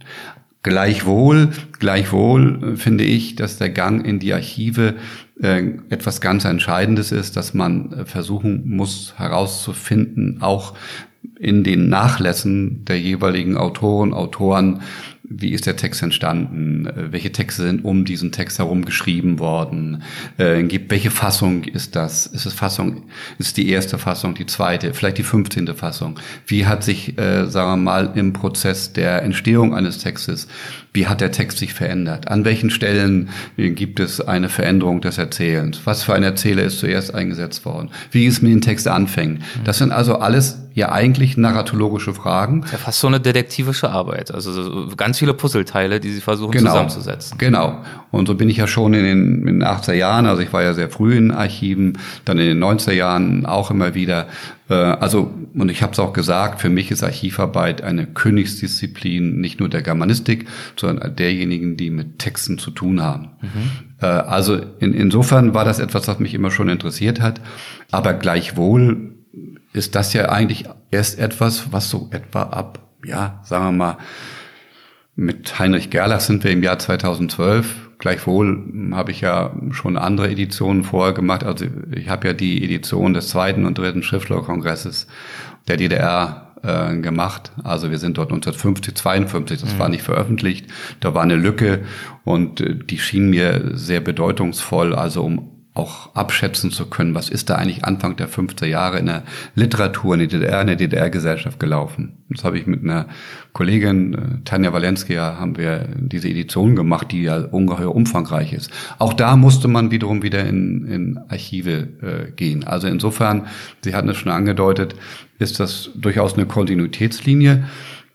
Gleichwohl, gleichwohl äh, finde ich, dass der Gang in die Archive äh, etwas ganz Entscheidendes ist, dass man äh, versuchen muss herauszufinden, auch in den Nachlässen der jeweiligen Autoren, Autoren, wie ist der Text entstanden, äh, welche Texte sind um diesen Text herum geschrieben worden, äh, welche Fassung ist das, ist es Fassung, ist die erste Fassung, die zweite, vielleicht die fünfzehnte Fassung, wie hat sich, äh, sagen wir mal, im Prozess der Entstehung eines Textes, wie hat der Text sich verändert, an welchen Stellen gibt es eine Veränderung des Erzählens, was für ein Erzähler ist zuerst eingesetzt worden, wie es mit dem Text anfängt. Das sind also alles ja eigentlich narratologische Fragen. Ja, fast so eine detektivische Arbeit, also so ganz ganz viele Puzzleteile, die sie versuchen genau, zusammenzusetzen. Genau. Und so bin ich ja schon in den, in den 80er Jahren, also ich war ja sehr früh in Archiven, dann in den 90er Jahren auch immer wieder. Äh, also, und ich habe es auch gesagt, für mich ist Archivarbeit eine Königsdisziplin, nicht nur der Germanistik, sondern derjenigen, die mit Texten zu tun haben. Mhm. Äh, also in, insofern war das etwas, was mich immer schon interessiert hat. Aber gleichwohl ist das ja eigentlich erst etwas, was so etwa ab, ja, sagen wir mal, mit Heinrich Gerlach sind wir im Jahr 2012. Gleichwohl habe ich ja schon andere Editionen vorher gemacht. Also ich habe ja die Edition des zweiten und dritten Schriftstellerkongresses der DDR äh, gemacht. Also wir sind dort 1950, 52, das mhm. war nicht veröffentlicht. Da war eine Lücke und äh, die schien mir sehr bedeutungsvoll, also um auch abschätzen zu können, was ist da eigentlich Anfang der 50er Jahre in der Literatur in der DDR, in der DDR-Gesellschaft gelaufen. Das habe ich mit einer Kollegin, äh, Tanja Walenskia, haben wir diese Edition gemacht, die ja ungeheuer umfangreich ist. Auch da musste man wiederum wieder in, in Archive äh, gehen. Also insofern, Sie hatten es schon angedeutet, ist das durchaus eine Kontinuitätslinie.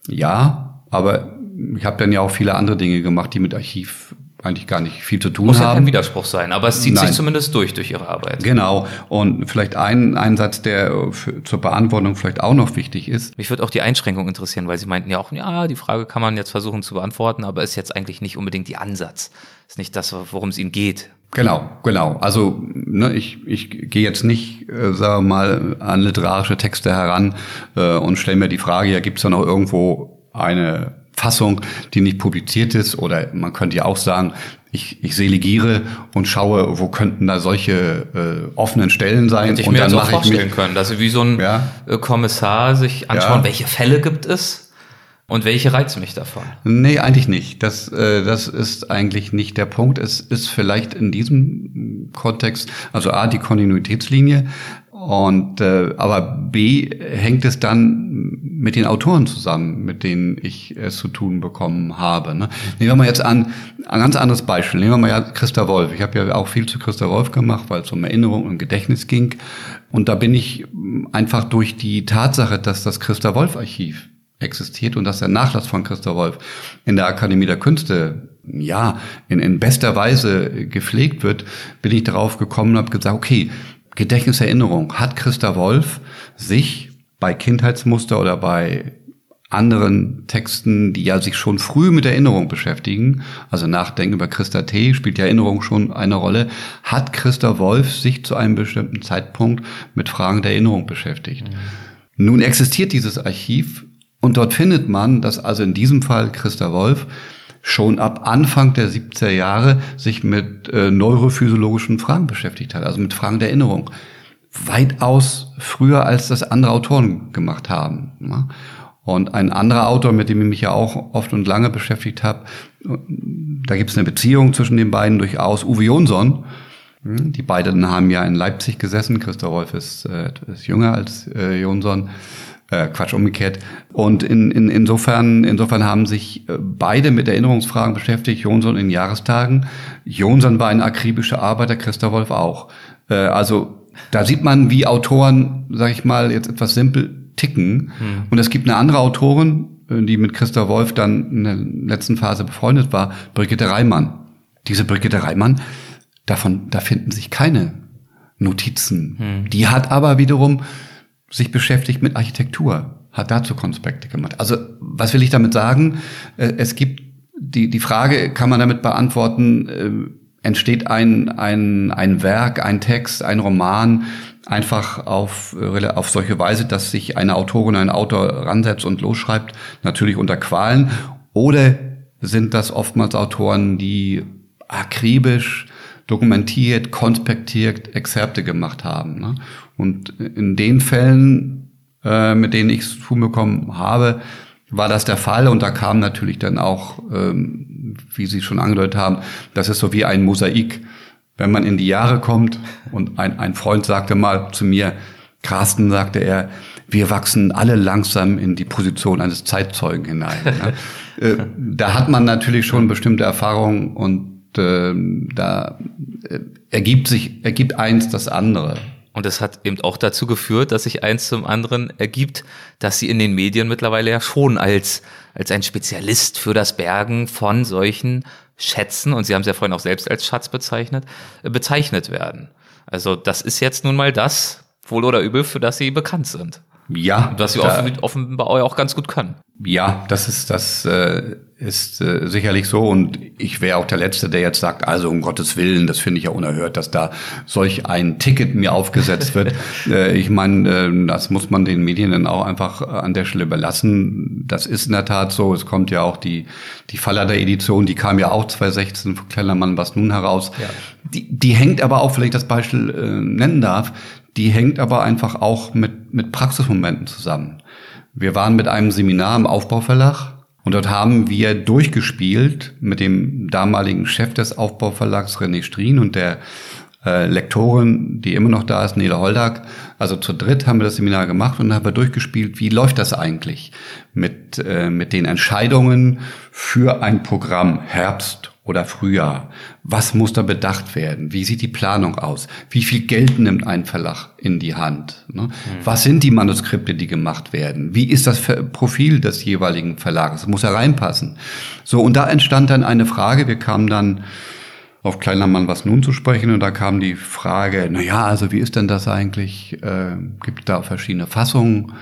Ja, aber ich habe dann ja auch viele andere Dinge gemacht, die mit Archiv eigentlich gar nicht viel zu tun Muss haben. Muss ja kein Widerspruch sein, aber es zieht Nein. sich zumindest durch, durch Ihre Arbeit. Genau. Und vielleicht ein, ein Satz, der für, zur Beantwortung vielleicht auch noch wichtig ist. Mich würde auch die Einschränkung interessieren, weil Sie meinten ja auch, ja, die Frage kann man jetzt versuchen zu beantworten, aber ist jetzt eigentlich nicht unbedingt die Ansatz. Ist nicht das, worum es Ihnen geht. Genau, genau. Also ne, ich, ich gehe jetzt nicht, äh, sagen wir mal, an literarische Texte heran äh, und stelle mir die Frage, ja, gibt es da noch irgendwo eine Fassung, die nicht publiziert ist, oder man könnte ja auch sagen, ich, ich selegiere und schaue, wo könnten da solche äh, offenen Stellen sein. Hätte ich und mir dann das auch vorstellen mich, können, dass Sie wie so ein ja, äh, Kommissar sich anschauen, ja, welche Fälle gibt es und welche reizen mich davon? Nee, eigentlich nicht. Das, äh, das ist eigentlich nicht der Punkt. Es ist vielleicht in diesem Kontext, also A, die Kontinuitätslinie, und äh, aber B hängt es dann mit den Autoren zusammen, mit denen ich es zu tun bekommen habe. Ne? Nehmen wir mal jetzt an, ein ganz anderes Beispiel. Nehmen wir mal ja Christa Wolf. Ich habe ja auch viel zu Christa Wolf gemacht, weil es um Erinnerung und Gedächtnis ging. Und da bin ich einfach durch die Tatsache, dass das Christa Wolf Archiv existiert und dass der Nachlass von Christa Wolf in der Akademie der Künste ja in, in bester Weise gepflegt wird, bin ich darauf gekommen und habe gesagt, okay, Gedächtniserinnerung hat Christa Wolf sich bei Kindheitsmuster oder bei anderen Texten, die ja sich schon früh mit Erinnerung beschäftigen, also Nachdenken über Christa T. spielt ja Erinnerung schon eine Rolle, hat Christa Wolf sich zu einem bestimmten Zeitpunkt mit Fragen der Erinnerung beschäftigt. Mhm. Nun existiert dieses Archiv und dort findet man, dass also in diesem Fall Christa Wolf schon ab Anfang der 70er Jahre sich mit äh, neurophysiologischen Fragen beschäftigt hat, also mit Fragen der Erinnerung. Weitaus früher, als das andere Autoren gemacht haben. Ne? Und ein anderer Autor, mit dem ich mich ja auch oft und lange beschäftigt habe, da gibt es eine Beziehung zwischen den beiden durchaus, Uwe Jonsson. Hm, die beiden haben ja in Leipzig gesessen. Christa Wolf ist, äh, ist jünger als äh, Jonsson. Äh, Quatsch, umgekehrt. Und in, in, insofern, insofern haben sich äh, beide mit Erinnerungsfragen beschäftigt, Jonsson in Jahrestagen. Jonsson war ein akribischer Arbeiter, Christa Wolf auch. Äh, also da sieht man, wie Autoren, sag ich mal, jetzt etwas simpel ticken. Hm. Und es gibt eine andere Autorin, äh, die mit Christa Wolf dann in der letzten Phase befreundet war, Brigitte Reimann. Diese Brigitte Reimann, davon, da finden sich keine Notizen. Hm. Die hat aber wiederum sich beschäftigt mit Architektur, hat dazu Konspekte gemacht. Also, was will ich damit sagen? Äh, es gibt die, die Frage, kann man damit beantworten, äh, entsteht ein, ein, ein Werk, ein Text, ein Roman einfach auf, äh, auf solche Weise, dass sich eine Autorin, ein Autor ransetzt und losschreibt, natürlich unter Qualen? Oder sind das oftmals Autoren, die akribisch dokumentiert, konspektiert Exzerpte gemacht haben? Ne? Und in den Fällen, äh, mit denen ich es tun bekommen habe, war das der Fall und da kam natürlich dann auch, ähm, wie Sie schon angedeutet haben, das ist so wie ein Mosaik wenn man in die Jahre kommt. Und ein, ein Freund sagte mal zu mir, Carsten sagte er, wir wachsen alle langsam in die Position eines Zeitzeugen hinein. Ja. [laughs] Äh, da hat man natürlich schon bestimmte Erfahrungen und äh, da äh, ergibt sich, ergibt eins das andere. Und es hat eben auch dazu geführt, dass sich eins zum anderen ergibt, dass sie in den Medien mittlerweile ja schon als, als ein Spezialist für das Bergen von solchen Schätzen, und Sie haben es ja vorhin auch selbst als Schatz bezeichnet, äh, bezeichnet werden. Also das ist jetzt nun mal das, wohl oder übel, für das Sie bekannt sind. Ja. Was Sie offen, offenbar auch ganz gut können. Ja, das ist das äh, ist äh, sicherlich so und ich wäre auch der Letzte, der jetzt sagt, also um Gottes Willen, das finde ich ja unerhört, dass da solch ein Ticket mir aufgesetzt wird. [laughs] äh, ich meine, äh, das muss man den Medien dann auch einfach an der Stelle überlassen. Das ist in der Tat so. Es kommt ja auch die die Faller Edition, die kam ja auch 2016 von Kellermann was nun heraus. Ja. Die, die hängt aber auch, vielleicht das Beispiel äh, nennen darf, die hängt aber einfach auch mit mit Praxismomenten zusammen. Wir waren mit einem Seminar im Aufbauverlag und dort haben wir durchgespielt mit dem damaligen Chef des Aufbauverlags René Strien und der äh, Lektorin, die immer noch da ist, Nele Holdak. Also zu dritt haben wir das Seminar gemacht und haben wir durchgespielt, wie läuft das eigentlich mit, äh, mit den Entscheidungen für ein Programm Herbst oder Frühjahr? Was muss da bedacht werden? Wie sieht die Planung aus? Wie viel Geld nimmt ein Verlag in die Hand? Ne? Mhm. Was sind die Manuskripte, die gemacht werden? Wie ist das Profil des jeweiligen Verlages? Muss er reinpassen? So, und da entstand dann eine Frage. Wir kamen dann auf Kleiner Mann was nun zu sprechen und da kam die Frage, na ja, also wie ist denn das eigentlich? Äh, gibt da verschiedene Fassungen?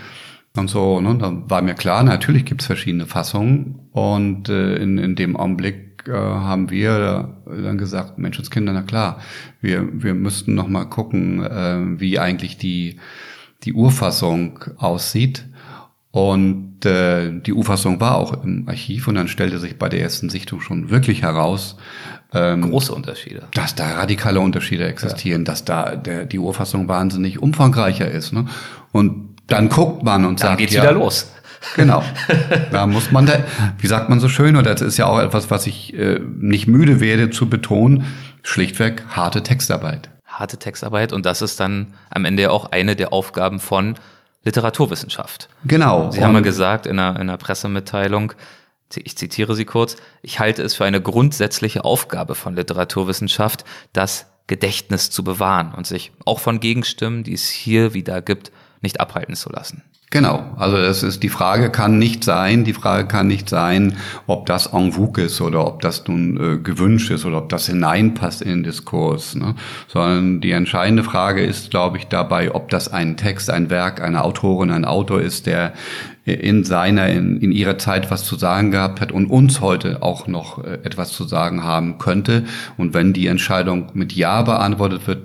Und so, ne? da war mir klar, natürlich gibt es verschiedene Fassungen. Und äh, in, in dem Augenblick äh, haben wir dann gesagt, Menschenskinder, na klar, wir, wir müssten noch mal gucken, äh, wie eigentlich die, die Urfassung aussieht. Und äh, die Urfassung war auch im Archiv und dann stellte sich bei der ersten Sichtung schon wirklich heraus, ähm, große Unterschiede, dass da radikale Unterschiede existieren, ja. dass da der, die Urfassung wahnsinnig umfangreicher ist. Ne? Und dann guckt man und dann sagt, geht's ja, wieder los. Genau. [laughs] Da muss man, da, wie sagt man so schön, oder das ist ja auch etwas, was ich äh, nicht müde werde zu betonen, schlichtweg harte Textarbeit. Harte Textarbeit und das ist dann am Ende ja auch eine der Aufgaben von Literaturwissenschaft. Genau. Sie haben ja gesagt in einer, in einer Pressemitteilung, ich zitiere Sie kurz, ich halte es für eine grundsätzliche Aufgabe von Literaturwissenschaft, das Gedächtnis zu bewahren und sich auch von Gegenstimmen, die es hier wieder gibt, nicht abhalten zu lassen. Genau, also es ist die Frage kann nicht sein, die Frage kann nicht sein, ob das en vogue ist oder ob das nun äh, gewünscht ist oder ob das hineinpasst in den Diskurs, ne? sondern die entscheidende Frage ist, glaube ich, dabei, ob das ein Text, ein Werk, eine Autorin, ein Autor ist, der in seiner, in, in ihrer Zeit was zu sagen gehabt hat und uns heute auch noch äh, etwas zu sagen haben könnte. Und wenn die Entscheidung mit Ja beantwortet wird,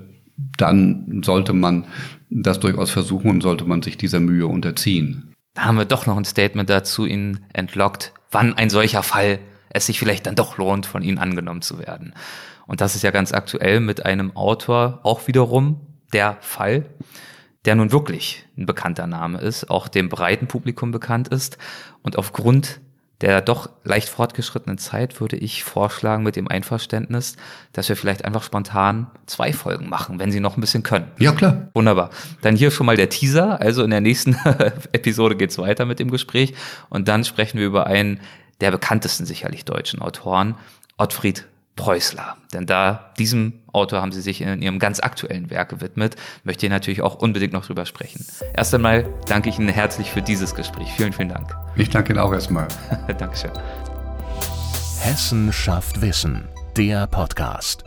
dann sollte man das durchaus versuchen und sollte man sich dieser Mühe unterziehen. Da haben wir doch noch ein Statement dazu Ihnen entlockt, wann ein solcher Fall es sich vielleicht dann doch lohnt, von ihnen angenommen zu werden. Und das ist ja ganz aktuell mit einem Autor auch wiederum der Fall, der nun wirklich ein bekannter Name ist, auch dem breiten Publikum bekannt ist und aufgrund der doch leicht fortgeschrittenen Zeit würde ich vorschlagen mit dem Einverständnis, dass wir vielleicht einfach spontan zwei Folgen machen, wenn Sie noch ein bisschen können. Ja, klar. Wunderbar. Dann hier schon mal der Teaser. Also in der nächsten [laughs] Episode geht's weiter mit dem Gespräch und dann sprechen wir über einen der bekanntesten sicherlich deutschen Autoren, Ottfried Preußler. Denn da diesem Autor haben sie sich in ihrem ganz aktuellen Werk gewidmet, möchte ich natürlich auch unbedingt noch drüber sprechen. Erst einmal danke ich Ihnen herzlich für dieses Gespräch. Vielen, vielen Dank. Ich danke Ihnen auch erstmal. [laughs] Dankeschön. Hessen schafft Wissen, der Podcast.